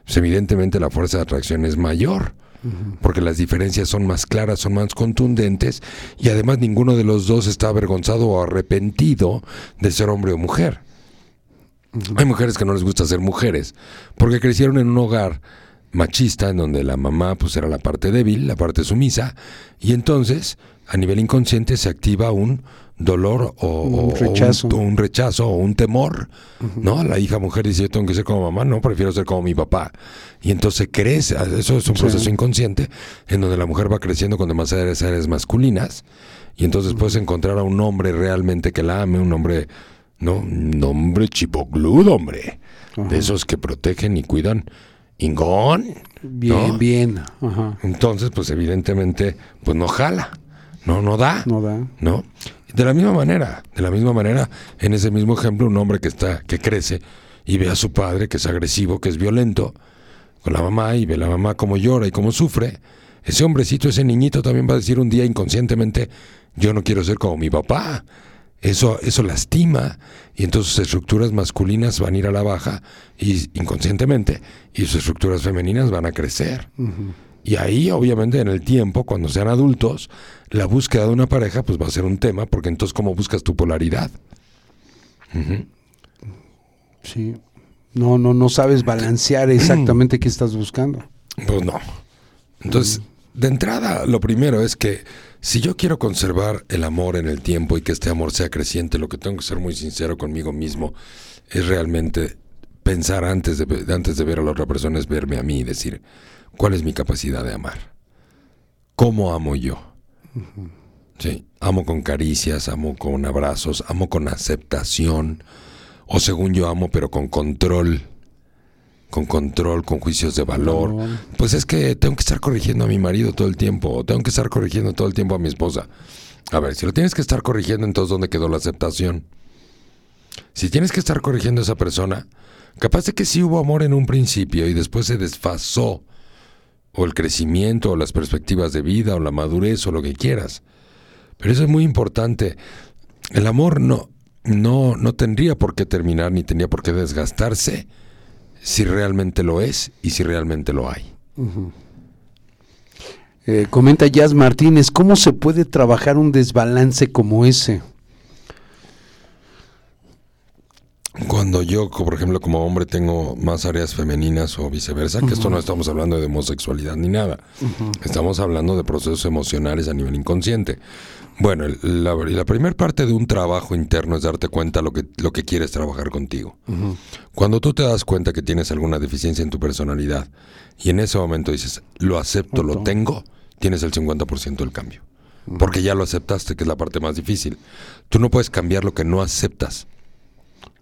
pues evidentemente la fuerza de atracción es mayor. Porque las diferencias son más claras, son más contundentes y además ninguno de los dos está avergonzado o arrepentido de ser hombre o mujer. Hay mujeres que no les gusta ser mujeres porque crecieron en un hogar machista en donde la mamá pues era la parte débil, la parte sumisa y entonces a nivel inconsciente se activa un dolor o,
Un
o
rechazo.
o un rechazo o un temor, ¿no? La hija mujer dice, yo tengo que ser como mamá, no, prefiero ser como mi papá. Y entonces crece, eso es un
Sí.
proceso inconsciente en donde la mujer va creciendo con demasiadas áreas masculinas y entonces puedes encontrar a un hombre realmente que la ame, un hombre, ¿no? Un hombre chipocludo, hombre. De esos que protegen y cuidan. Ingón.
Bien,
¿no?
bien.
Entonces, pues evidentemente, pues no jala. No, no da.
No da.
¿no? De la misma manera, de la misma manera, en ese mismo ejemplo, un hombre que está, que crece y ve a su padre, que es agresivo, que es violento, con la mamá, y ve a la mamá cómo llora y cómo sufre, ese hombrecito, ese niñito también va a decir un día inconscientemente, yo no quiero ser como mi papá. Eso, eso lastima y entonces sus estructuras masculinas van a ir a la baja y inconscientemente y sus estructuras femeninas van a crecer. Y ahí, obviamente, en el tiempo, cuando sean adultos, la búsqueda de una pareja pues va a ser un tema, porque entonces cómo buscas tu polaridad.
Sí. No, no, no sabes balancear exactamente qué estás buscando.
Pues no. Entonces, de entrada, lo primero es que si yo quiero conservar el amor en el tiempo y que este amor sea creciente, lo que tengo que ser muy sincero conmigo mismo es realmente pensar antes de, antes de ver a la otra persona, es verme a mí y decir, ¿cuál es mi capacidad de amar? ¿Cómo amo yo? Sí, amo con caricias, amo con abrazos, amo con aceptación, o según yo amo, pero con control, con control, con juicios de valor. Pues es que tengo que estar corrigiendo a mi marido todo el tiempo, o tengo que estar corrigiendo todo el tiempo a mi esposa. A ver, si lo tienes que estar corrigiendo, entonces ¿dónde quedó la aceptación? Si tienes que estar corrigiendo a esa persona, capaz de que sí hubo amor en un principio y después se desfasó o el crecimiento, o las perspectivas de vida, o la madurez, o lo que quieras. Pero eso es muy importante. El amor no, no, no tendría por qué terminar ni tendría por qué desgastarse si realmente lo es y si realmente lo hay.
Eh, comenta Jazz Martínez, ¿cómo se puede trabajar un desbalance como ese?
Cuando yo, por ejemplo, como hombre tengo más áreas femeninas o viceversa, que esto no estamos hablando de homosexualidad ni nada, estamos hablando de procesos emocionales a nivel inconsciente. Bueno, la, la primera parte de un trabajo interno es darte cuenta lo que, lo que quieres trabajar contigo. Cuando tú te das cuenta que tienes alguna deficiencia en tu personalidad y en ese momento dices, lo acepto, lo tengo, tienes el 50% del cambio. Porque ya lo aceptaste, que es la parte más difícil. Tú no puedes cambiar lo que no aceptas.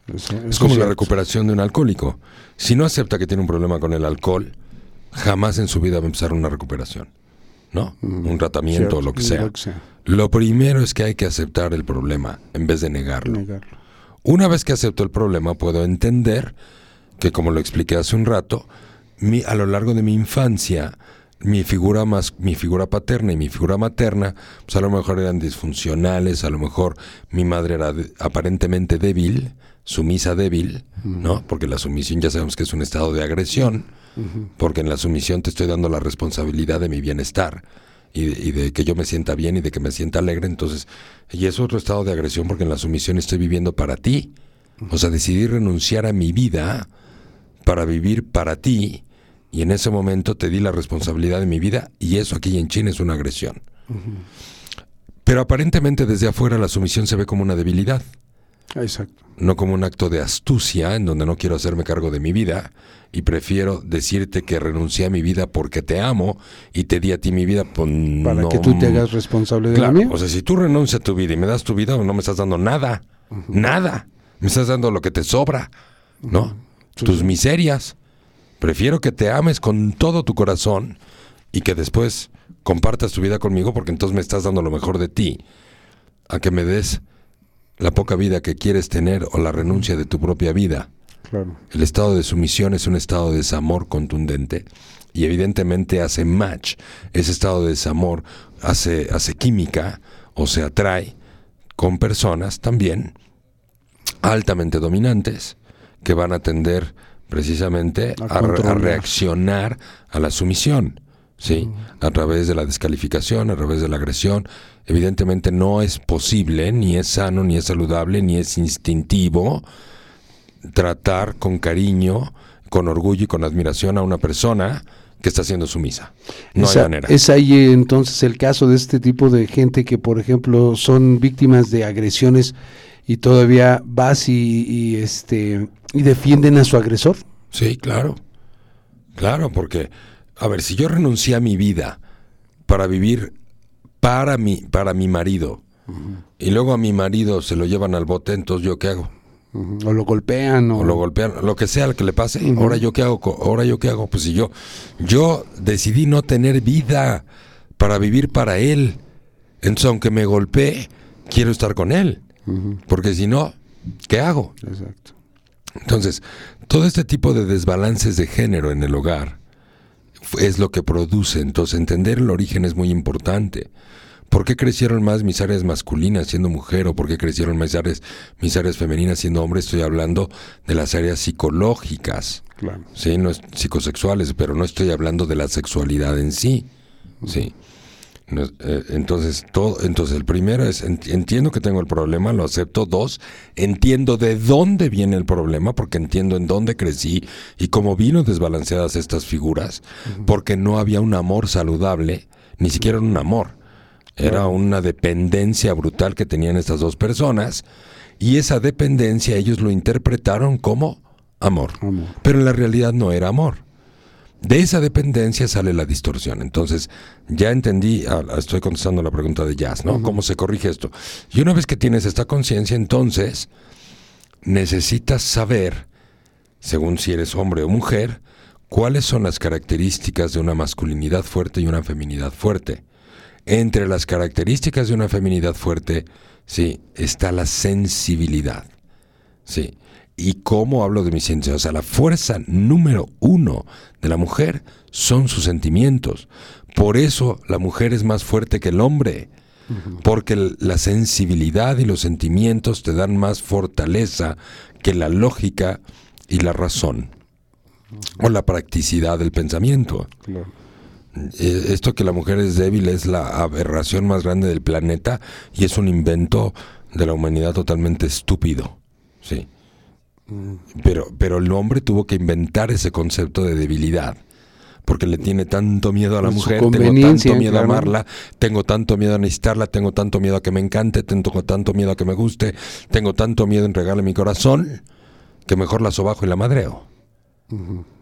Es como la recuperación de un alcohólico. Si no acepta que tiene un problema con el alcohol, jamás en su vida va a empezar una recuperación. ¿No? Un tratamiento o lo que sea. Lo primero es que hay que aceptar el problema en vez de negarlo. Una vez que acepto el problema, puedo entender que, como lo expliqué hace un rato, mi, a lo largo de mi infancia, mi figura más, mi figura paterna y mi figura materna, pues a lo mejor eran disfuncionales, a lo mejor mi madre era aparentemente débil, sumisa débil, ¿no? Porque la sumisión ya sabemos que es un estado de agresión, porque en la sumisión te estoy dando la responsabilidad de mi bienestar y de, que yo me sienta bien y de que me sienta alegre, entonces, y es otro estado de agresión porque en la sumisión estoy viviendo para ti, o sea, decidí renunciar a mi vida para vivir para ti, y en ese momento te di la responsabilidad de mi vida, y eso aquí en China es una agresión. Pero aparentemente desde afuera la sumisión se ve como una debilidad.
Exacto.
No como un acto de astucia en donde no quiero hacerme cargo de mi vida y prefiero decirte que renuncié a mi vida porque te amo y te di a ti mi vida. Pues
Para que tú te hagas responsable de
claro,
la mía.
O sea, si tú renuncias a tu vida y me das tu vida, no me estás dando nada. Nada. Me estás dando lo que te sobra. ¿No? Tus miserias. Prefiero que te ames con todo tu corazón y que después compartas tu vida conmigo porque entonces me estás dando lo mejor de ti. A que me des la poca vida que quieres tener o la renuncia de tu propia vida.
Claro.
El estado de sumisión es un estado de desamor contundente y evidentemente hace match. Ese estado de desamor hace, hace química o se atrae con personas también altamente dominantes que van a tender precisamente
A
a, re- a
controlar.
reaccionar a la sumisión. ¿sí? A través de la descalificación, a través de la agresión. Evidentemente no es posible, ni es sano, ni es saludable, ni es instintivo tratar con cariño, con orgullo y con admiración a una persona que está siendo sumisa. No
Esa-
hay manera.
Es ahí entonces el caso de este tipo de gente que, por ejemplo, son víctimas de agresiones y todavía vas y, y, este y defienden a su agresor.
Sí, claro. Claro, porque, a ver, si yo renuncié a mi vida para vivir para mi, para mi marido, y luego a mi marido se lo llevan al bote, entonces yo qué hago?
O lo golpean o,
o lo golpean, lo que sea que le pase. Ahora yo qué hago, ahora yo qué hago, pues si yo yo decidí no tener vida para vivir para él. Entonces aunque me golpee, quiero estar con él, porque si no, ¿qué hago?
Exacto.
Entonces, todo este tipo de desbalances de género en el hogar es lo que produce. Entonces, entender el origen es muy importante. ¿Por qué crecieron más mis áreas masculinas siendo mujer o por qué crecieron mis áreas, mis áreas femeninas siendo hombre? Estoy hablando de las áreas psicológicas,
Claro.
¿sí? No es- psicosexuales, pero no estoy hablando de la sexualidad en sí, ¿sí? No es- eh, entonces, todo, entonces, el primero es, ent- entiendo que tengo el problema, lo acepto. Dos, entiendo de dónde viene el problema, porque entiendo en dónde crecí y cómo vino desbalanceadas estas figuras, porque no había un amor saludable, ni siquiera un amor. Era una dependencia brutal que tenían estas dos personas, y esa dependencia ellos lo interpretaron como amor.
Amor.
Pero en la realidad no era amor. De esa dependencia sale la distorsión. Entonces, ya entendí, ah, estoy contestando la pregunta de Jazz, ¿no? ¿Cómo se corrige esto? Y una vez que tienes esta conciencia, entonces necesitas saber, según si eres hombre o mujer, cuáles son las características de una masculinidad fuerte y una feminidad fuerte. Entre las características de una feminidad fuerte, sí, está la sensibilidad. Sí. ¿Y cómo hablo de mis sentimientos? O sea, la fuerza número uno de la mujer son sus sentimientos. Por eso la mujer es más fuerte que el hombre. Porque la sensibilidad y los sentimientos te dan más fortaleza que la lógica y la razón. O la practicidad del pensamiento. Eh, esto que la mujer es débil es la aberración más grande del planeta y es un invento de la humanidad totalmente estúpido. Sí. Pero, pero el hombre tuvo que inventar ese concepto de debilidad. Porque le tiene tanto miedo a la mujer, tengo tanto miedo a amarla, tengo tanto miedo a necesitarla, tengo tanto miedo a que me encante, tengo tanto miedo a que me guste, tengo tanto miedo en regalarle mi corazón, que mejor la sobajo y la madreo.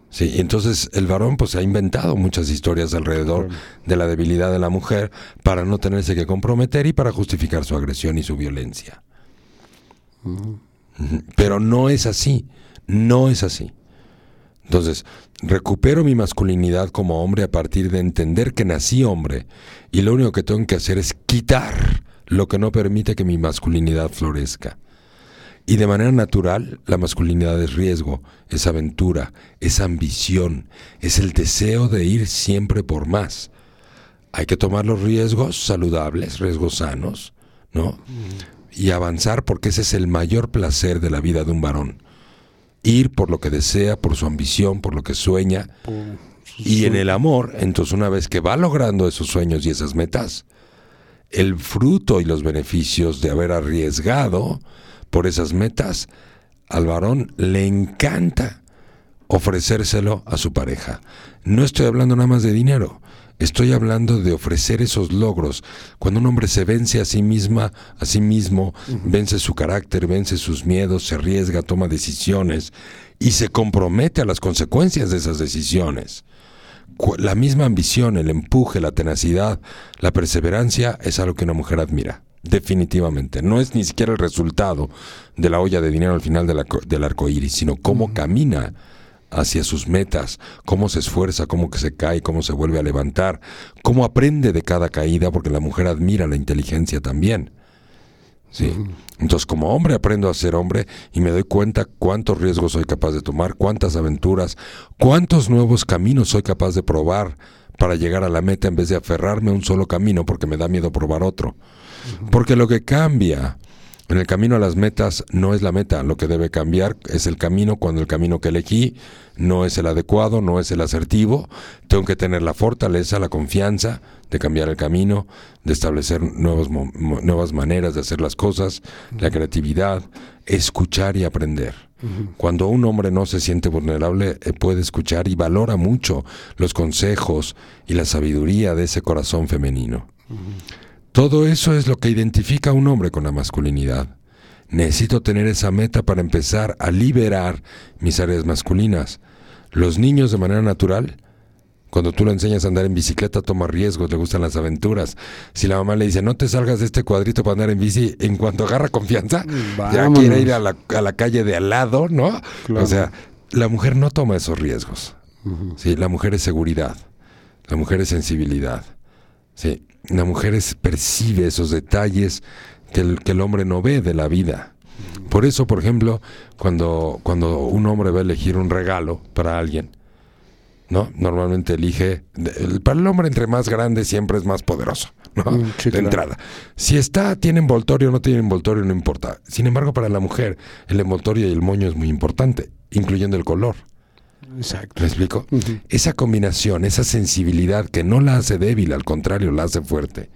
Sí, y entonces el varón pues ha inventado muchas historias alrededor de la debilidad de la mujer para no tenerse que comprometer y para justificar su agresión y su violencia. Pero no es así, no es así. Entonces, recupero mi masculinidad como hombre a partir de entender que nací hombre y lo único que tengo que hacer es quitar lo que no permite que mi masculinidad florezca. Y de manera natural, la masculinidad es riesgo, es aventura, es ambición, es el deseo de ir siempre por más. Hay que tomar los riesgos saludables, riesgos sanos, ¿no? Y avanzar porque ese es el mayor placer de la vida de un varón. Ir por lo que desea, por su ambición, por lo que sueña. Y en el amor, entonces una vez que va logrando esos sueños y esas metas, el fruto y los beneficios de haber arriesgado, por esas metas, al varón le encanta ofrecérselo a su pareja. No estoy hablando nada más de dinero, estoy hablando de ofrecer esos logros. Cuando un hombre se vence a sí misma, a sí mismo, vence su carácter, vence sus miedos, se arriesga, toma decisiones y se compromete a las consecuencias de esas decisiones. La misma ambición, el empuje, la tenacidad, la perseverancia es algo que una mujer admira. Definitivamente. No es ni siquiera el resultado de la olla de dinero al final del arco iris, sino cómo camina hacia sus metas, cómo se esfuerza, cómo que se cae, cómo se vuelve a levantar, cómo aprende de cada caída, porque la mujer admira la inteligencia también. Sí. Entonces, como hombre aprendo a ser hombre y me doy cuenta cuántos riesgos soy capaz de tomar, cuántas aventuras, cuántos nuevos caminos soy capaz de probar para llegar a la meta en vez de aferrarme a un solo camino porque me da miedo probar otro. Porque lo que cambia en el camino a las metas no es la meta, lo que debe cambiar es el camino cuando el camino que elegí no es el adecuado, no es el asertivo. Tengo que tener la fortaleza, la confianza de cambiar el camino, de establecer nuevos, nuevas maneras de hacer las cosas, la creatividad, escuchar y aprender. Cuando un hombre no se siente vulnerable, eh, puede escuchar y valora mucho los consejos y la sabiduría de ese corazón femenino. Todo eso es lo que identifica a un hombre con la masculinidad. Necesito tener esa meta para empezar a liberar mis áreas masculinas. Los niños de manera natural, cuando tú le enseñas a andar en bicicleta, toma riesgos, le gustan las aventuras. Si la mamá le dice, no te salgas de este cuadrito para andar en bici, en cuanto agarra confianza, ya quiere ir a la, calle de al lado, ¿no? O sea, la mujer no toma esos riesgos. Sí, la mujer es seguridad, la mujer es sensibilidad. Sí, la mujer percibe esos detalles que el, que el hombre no ve de la vida. Por eso, por ejemplo, cuando, cuando un hombre va a elegir un regalo para alguien, ¿no? Normalmente elige, para el hombre entre más grande siempre es más poderoso, ¿no? Mm, de entrada. Si está, tiene envoltorio o no tiene envoltorio, no importa. Sin embargo, para la mujer, el envoltorio y el moño es muy importante, incluyendo el color.
Exacto.
¿Me explico? Esa combinación, esa sensibilidad que no la hace débil, al contrario, la hace fuerte.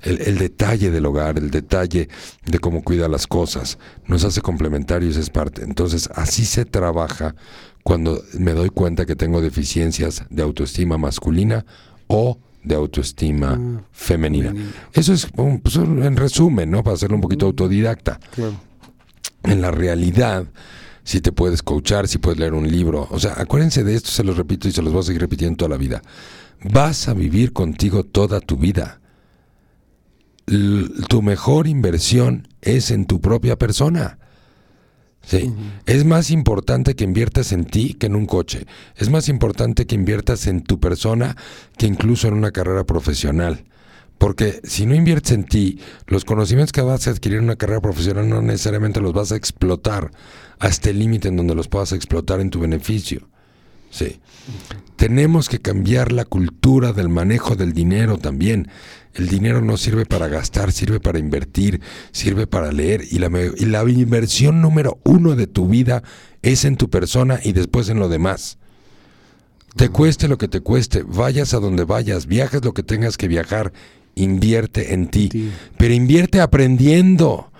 El, detalle del hogar, el detalle de cómo cuida las cosas, nos hace complementarios, es parte. Entonces, así se trabaja cuando me doy cuenta que tengo deficiencias de autoestima masculina o de autoestima ah, femenina. Eso es pues, en resumen, ¿no? Para hacerlo un poquito autodidacta. En la realidad, si te puedes coachar, si puedes leer un libro. O sea, acuérdense de esto, se los repito y se los voy a seguir repitiendo toda la vida. Vas a vivir contigo toda tu vida. tu mejor inversión es en tu propia persona. Sí. Es más importante que inviertas en ti que en un coche. Es más importante que inviertas en tu persona que incluso en una carrera profesional. Porque si no inviertes en ti, los conocimientos que vas a adquirir en una carrera profesional no necesariamente los vas a explotar hasta el límite en donde los puedas explotar en tu beneficio. Sí. Tenemos que cambiar la cultura del manejo del dinero también. El dinero no sirve para gastar, sirve para invertir, sirve para leer. Y la, y la inversión número uno de tu vida es en tu persona y después en lo demás. Te cueste lo que te cueste, vayas a donde vayas, viajes lo que tengas que viajar, invierte en ti. Pero invierte aprendiendo.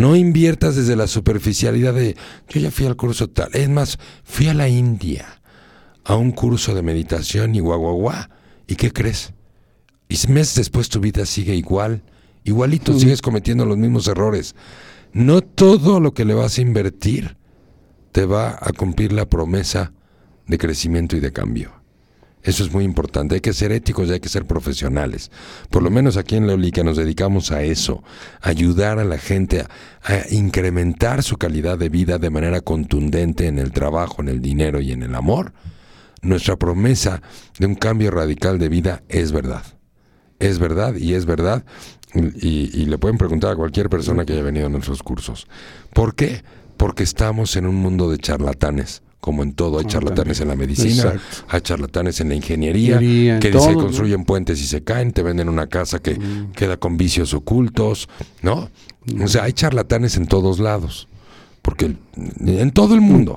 No inviertas desde la superficialidad de yo ya fui al curso tal. Es más, fui a la India a un curso de meditación y guau, ¿Y qué crees? Y meses después tu vida sigue igual, igualito, sigues cometiendo los mismos errores. No todo lo que le vas a invertir te va a cumplir la promesa de crecimiento y de cambio. Eso es muy importante. Hay que ser éticos y hay que ser profesionales. Por lo menos aquí en Leolica nos dedicamos a eso, ayudar a la gente a, a, incrementar su calidad de vida de manera contundente en el trabajo, en el dinero y en el amor. Nuestra promesa de un cambio radical de vida es verdad. Es verdad y es verdad. Y, y le pueden preguntar a cualquier persona que haya venido a nuestros cursos. ¿Por qué? Porque estamos en un mundo de charlatanes como en todo, hay charlatanes en la medicina, hay charlatanes en la ingeniería, que dice construyen puentes y se caen, te venden una casa que mm. queda con vicios ocultos, ¿no? O sea, hay charlatanes en todos lados. Porque en todo el mundo.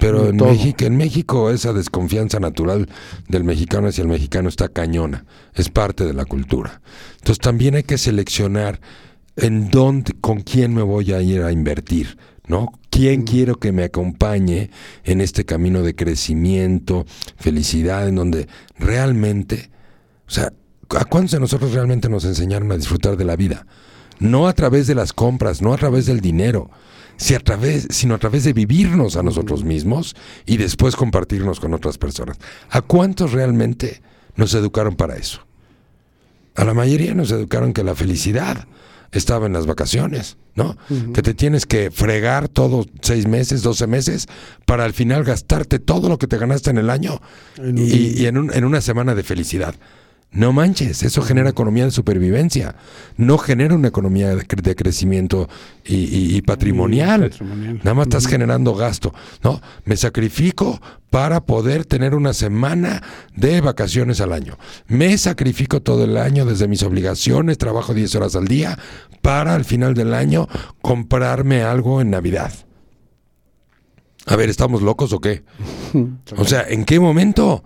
pero en, México, en México esa desconfianza natural del mexicano hacia el mexicano está cañona. Es parte de la cultura. Entonces también hay que seleccionar en dónde, con quién me voy a ir a invertir ¿no? ¿Quién quiero que me acompañe en este camino de crecimiento, felicidad, en donde realmente, o sea, ¿a cuántos de nosotros realmente nos enseñaron a disfrutar de la vida? No a través de las compras, no a través del dinero, si a través, sino a través de vivirnos a nosotros mismos y después compartirnos con otras personas. ¿A cuántos realmente nos educaron para eso? A la mayoría nos educaron que la felicidad estaba en las vacaciones, ¿no? Que te tienes que fregar todos seis meses, doce meses, para al final gastarte todo lo que te ganaste en el año y, en, en una semana de felicidad. No manches, eso genera economía de supervivencia, no genera una economía de, crecimiento y, patrimonial. Nada más estás generando gasto. No, me sacrifico para poder tener una semana de vacaciones al año. Me sacrifico todo el año desde mis obligaciones, trabajo 10 horas al día, para al final del año comprarme algo en Navidad. A ver, ¿estamos locos o qué? O sea, ¿en qué momento?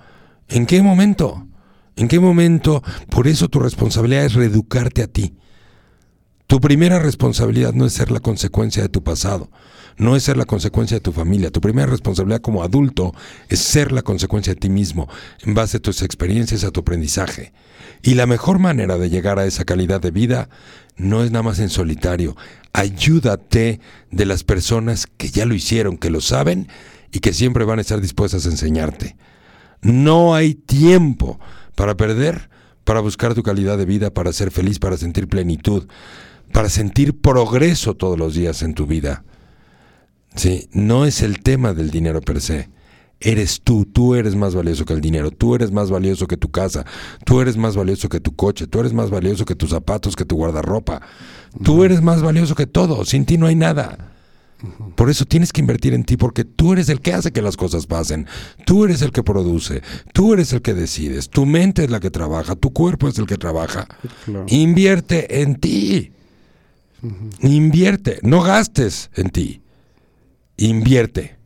¿En qué momento? ¿En qué momento? Por eso tu responsabilidad es reeducarte a ti. Tu primera responsabilidad no es ser la consecuencia de tu pasado, no es ser la consecuencia de tu familia. Tu primera responsabilidad como adulto es ser la consecuencia de ti mismo, en base a tus experiencias, a tu aprendizaje. Y la mejor manera de llegar a esa calidad de vida no es nada más en solitario. Ayúdate de las personas que ya lo hicieron, que lo saben y que siempre van a estar dispuestas a enseñarte. No hay tiempo para perder, para buscar tu calidad de vida, para ser feliz, para sentir plenitud, para sentir progreso todos los días en tu vida. Sí, no es el tema del dinero per se. Eres tú, tú eres más valioso que el dinero, tú eres más valioso que tu casa, tú eres más valioso que tu coche, tú eres más valioso que tus zapatos, que tu guardarropa. Tú eres más valioso que todo, sin ti no hay nada. Por eso tienes que invertir en ti, porque tú eres el que hace que las cosas pasen. Tú eres el que produce. Tú eres el que decides. Tu mente es la que trabaja. Tu cuerpo es el que trabaja. Invierte en ti. Invierte. No gastes en ti. Invierte.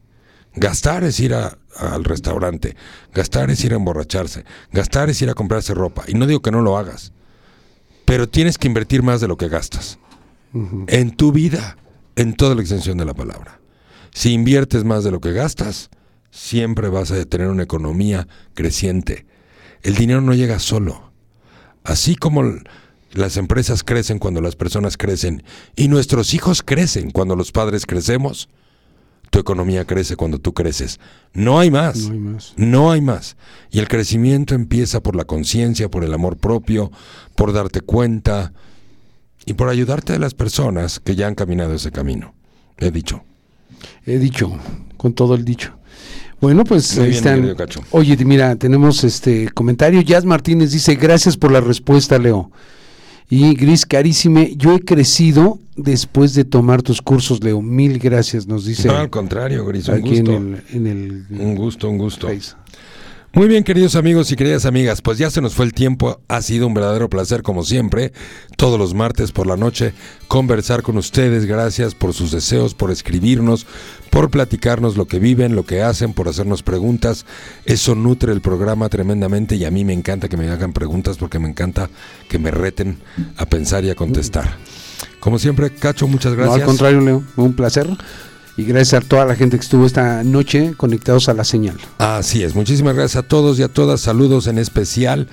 Gastar es ir al restaurante. Gastar es ir a emborracharse. Gastar es ir a comprarse ropa. Y no digo que no lo hagas. Pero tienes que invertir más de lo que gastas. En tu vida en toda la extensión de la palabra. Si inviertes más de lo que gastas, siempre vas a tener una economía creciente. El dinero no llega solo. Así como las empresas crecen cuando las personas crecen y nuestros hijos crecen cuando los padres crecemos, tu economía crece cuando tú creces. No hay más. No hay más. No hay más. Y el crecimiento empieza por la conciencia, por el amor propio, por darte cuenta, y por ayudarte a las personas que ya han caminado ese camino. He dicho.
He dicho, con todo el dicho. Bueno, pues ahí están. Oye, mira, tenemos este comentario. Jazz Martínez dice, gracias por la respuesta, Leo. Y Gris Carísime, yo he crecido después de tomar tus cursos, Leo. Mil gracias, nos dice.
No, al contrario, Gris, un
aquí
gusto.
en el, en el
Un gusto, un gusto. Muy bien, queridos amigos y queridas amigas, pues ya se nos fue el tiempo. Ha sido un verdadero placer, como siempre, todos los martes por la noche, conversar con ustedes. Gracias por sus deseos, por escribirnos, por platicarnos lo que viven, lo que hacen, por hacernos preguntas. Eso nutre el programa tremendamente y a mí me encanta que me hagan preguntas porque me encanta que me reten a pensar y a contestar. Como siempre, Cacho, muchas
No,
gracias.
al contrario, Leo, un placer. Y gracias a toda la gente que estuvo esta noche conectados a la señal.
Así es, muchísimas gracias a todos y a todas. Saludos en especial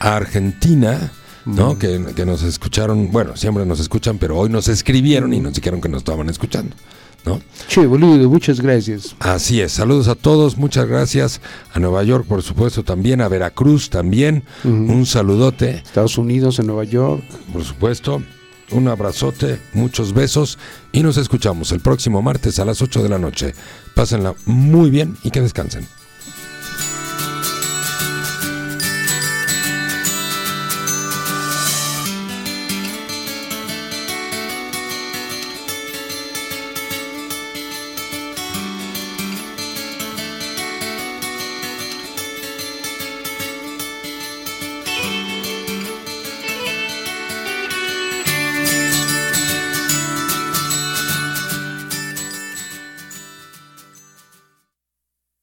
a Argentina, ¿no? Que, que nos escucharon, bueno, siempre nos escuchan, pero hoy nos escribieron y nos dijeron que nos estaban escuchando, ¿no?
Che, boludo, muchas gracias.
Así es, saludos a todos, muchas gracias. A Nueva York, por supuesto, también, a Veracruz también. Un saludote,
Estados Unidos, en Nueva York.
por supuesto. Un abrazote, muchos besos y nos escuchamos el próximo martes a las 8 de la noche. Pásenla muy bien y que descansen.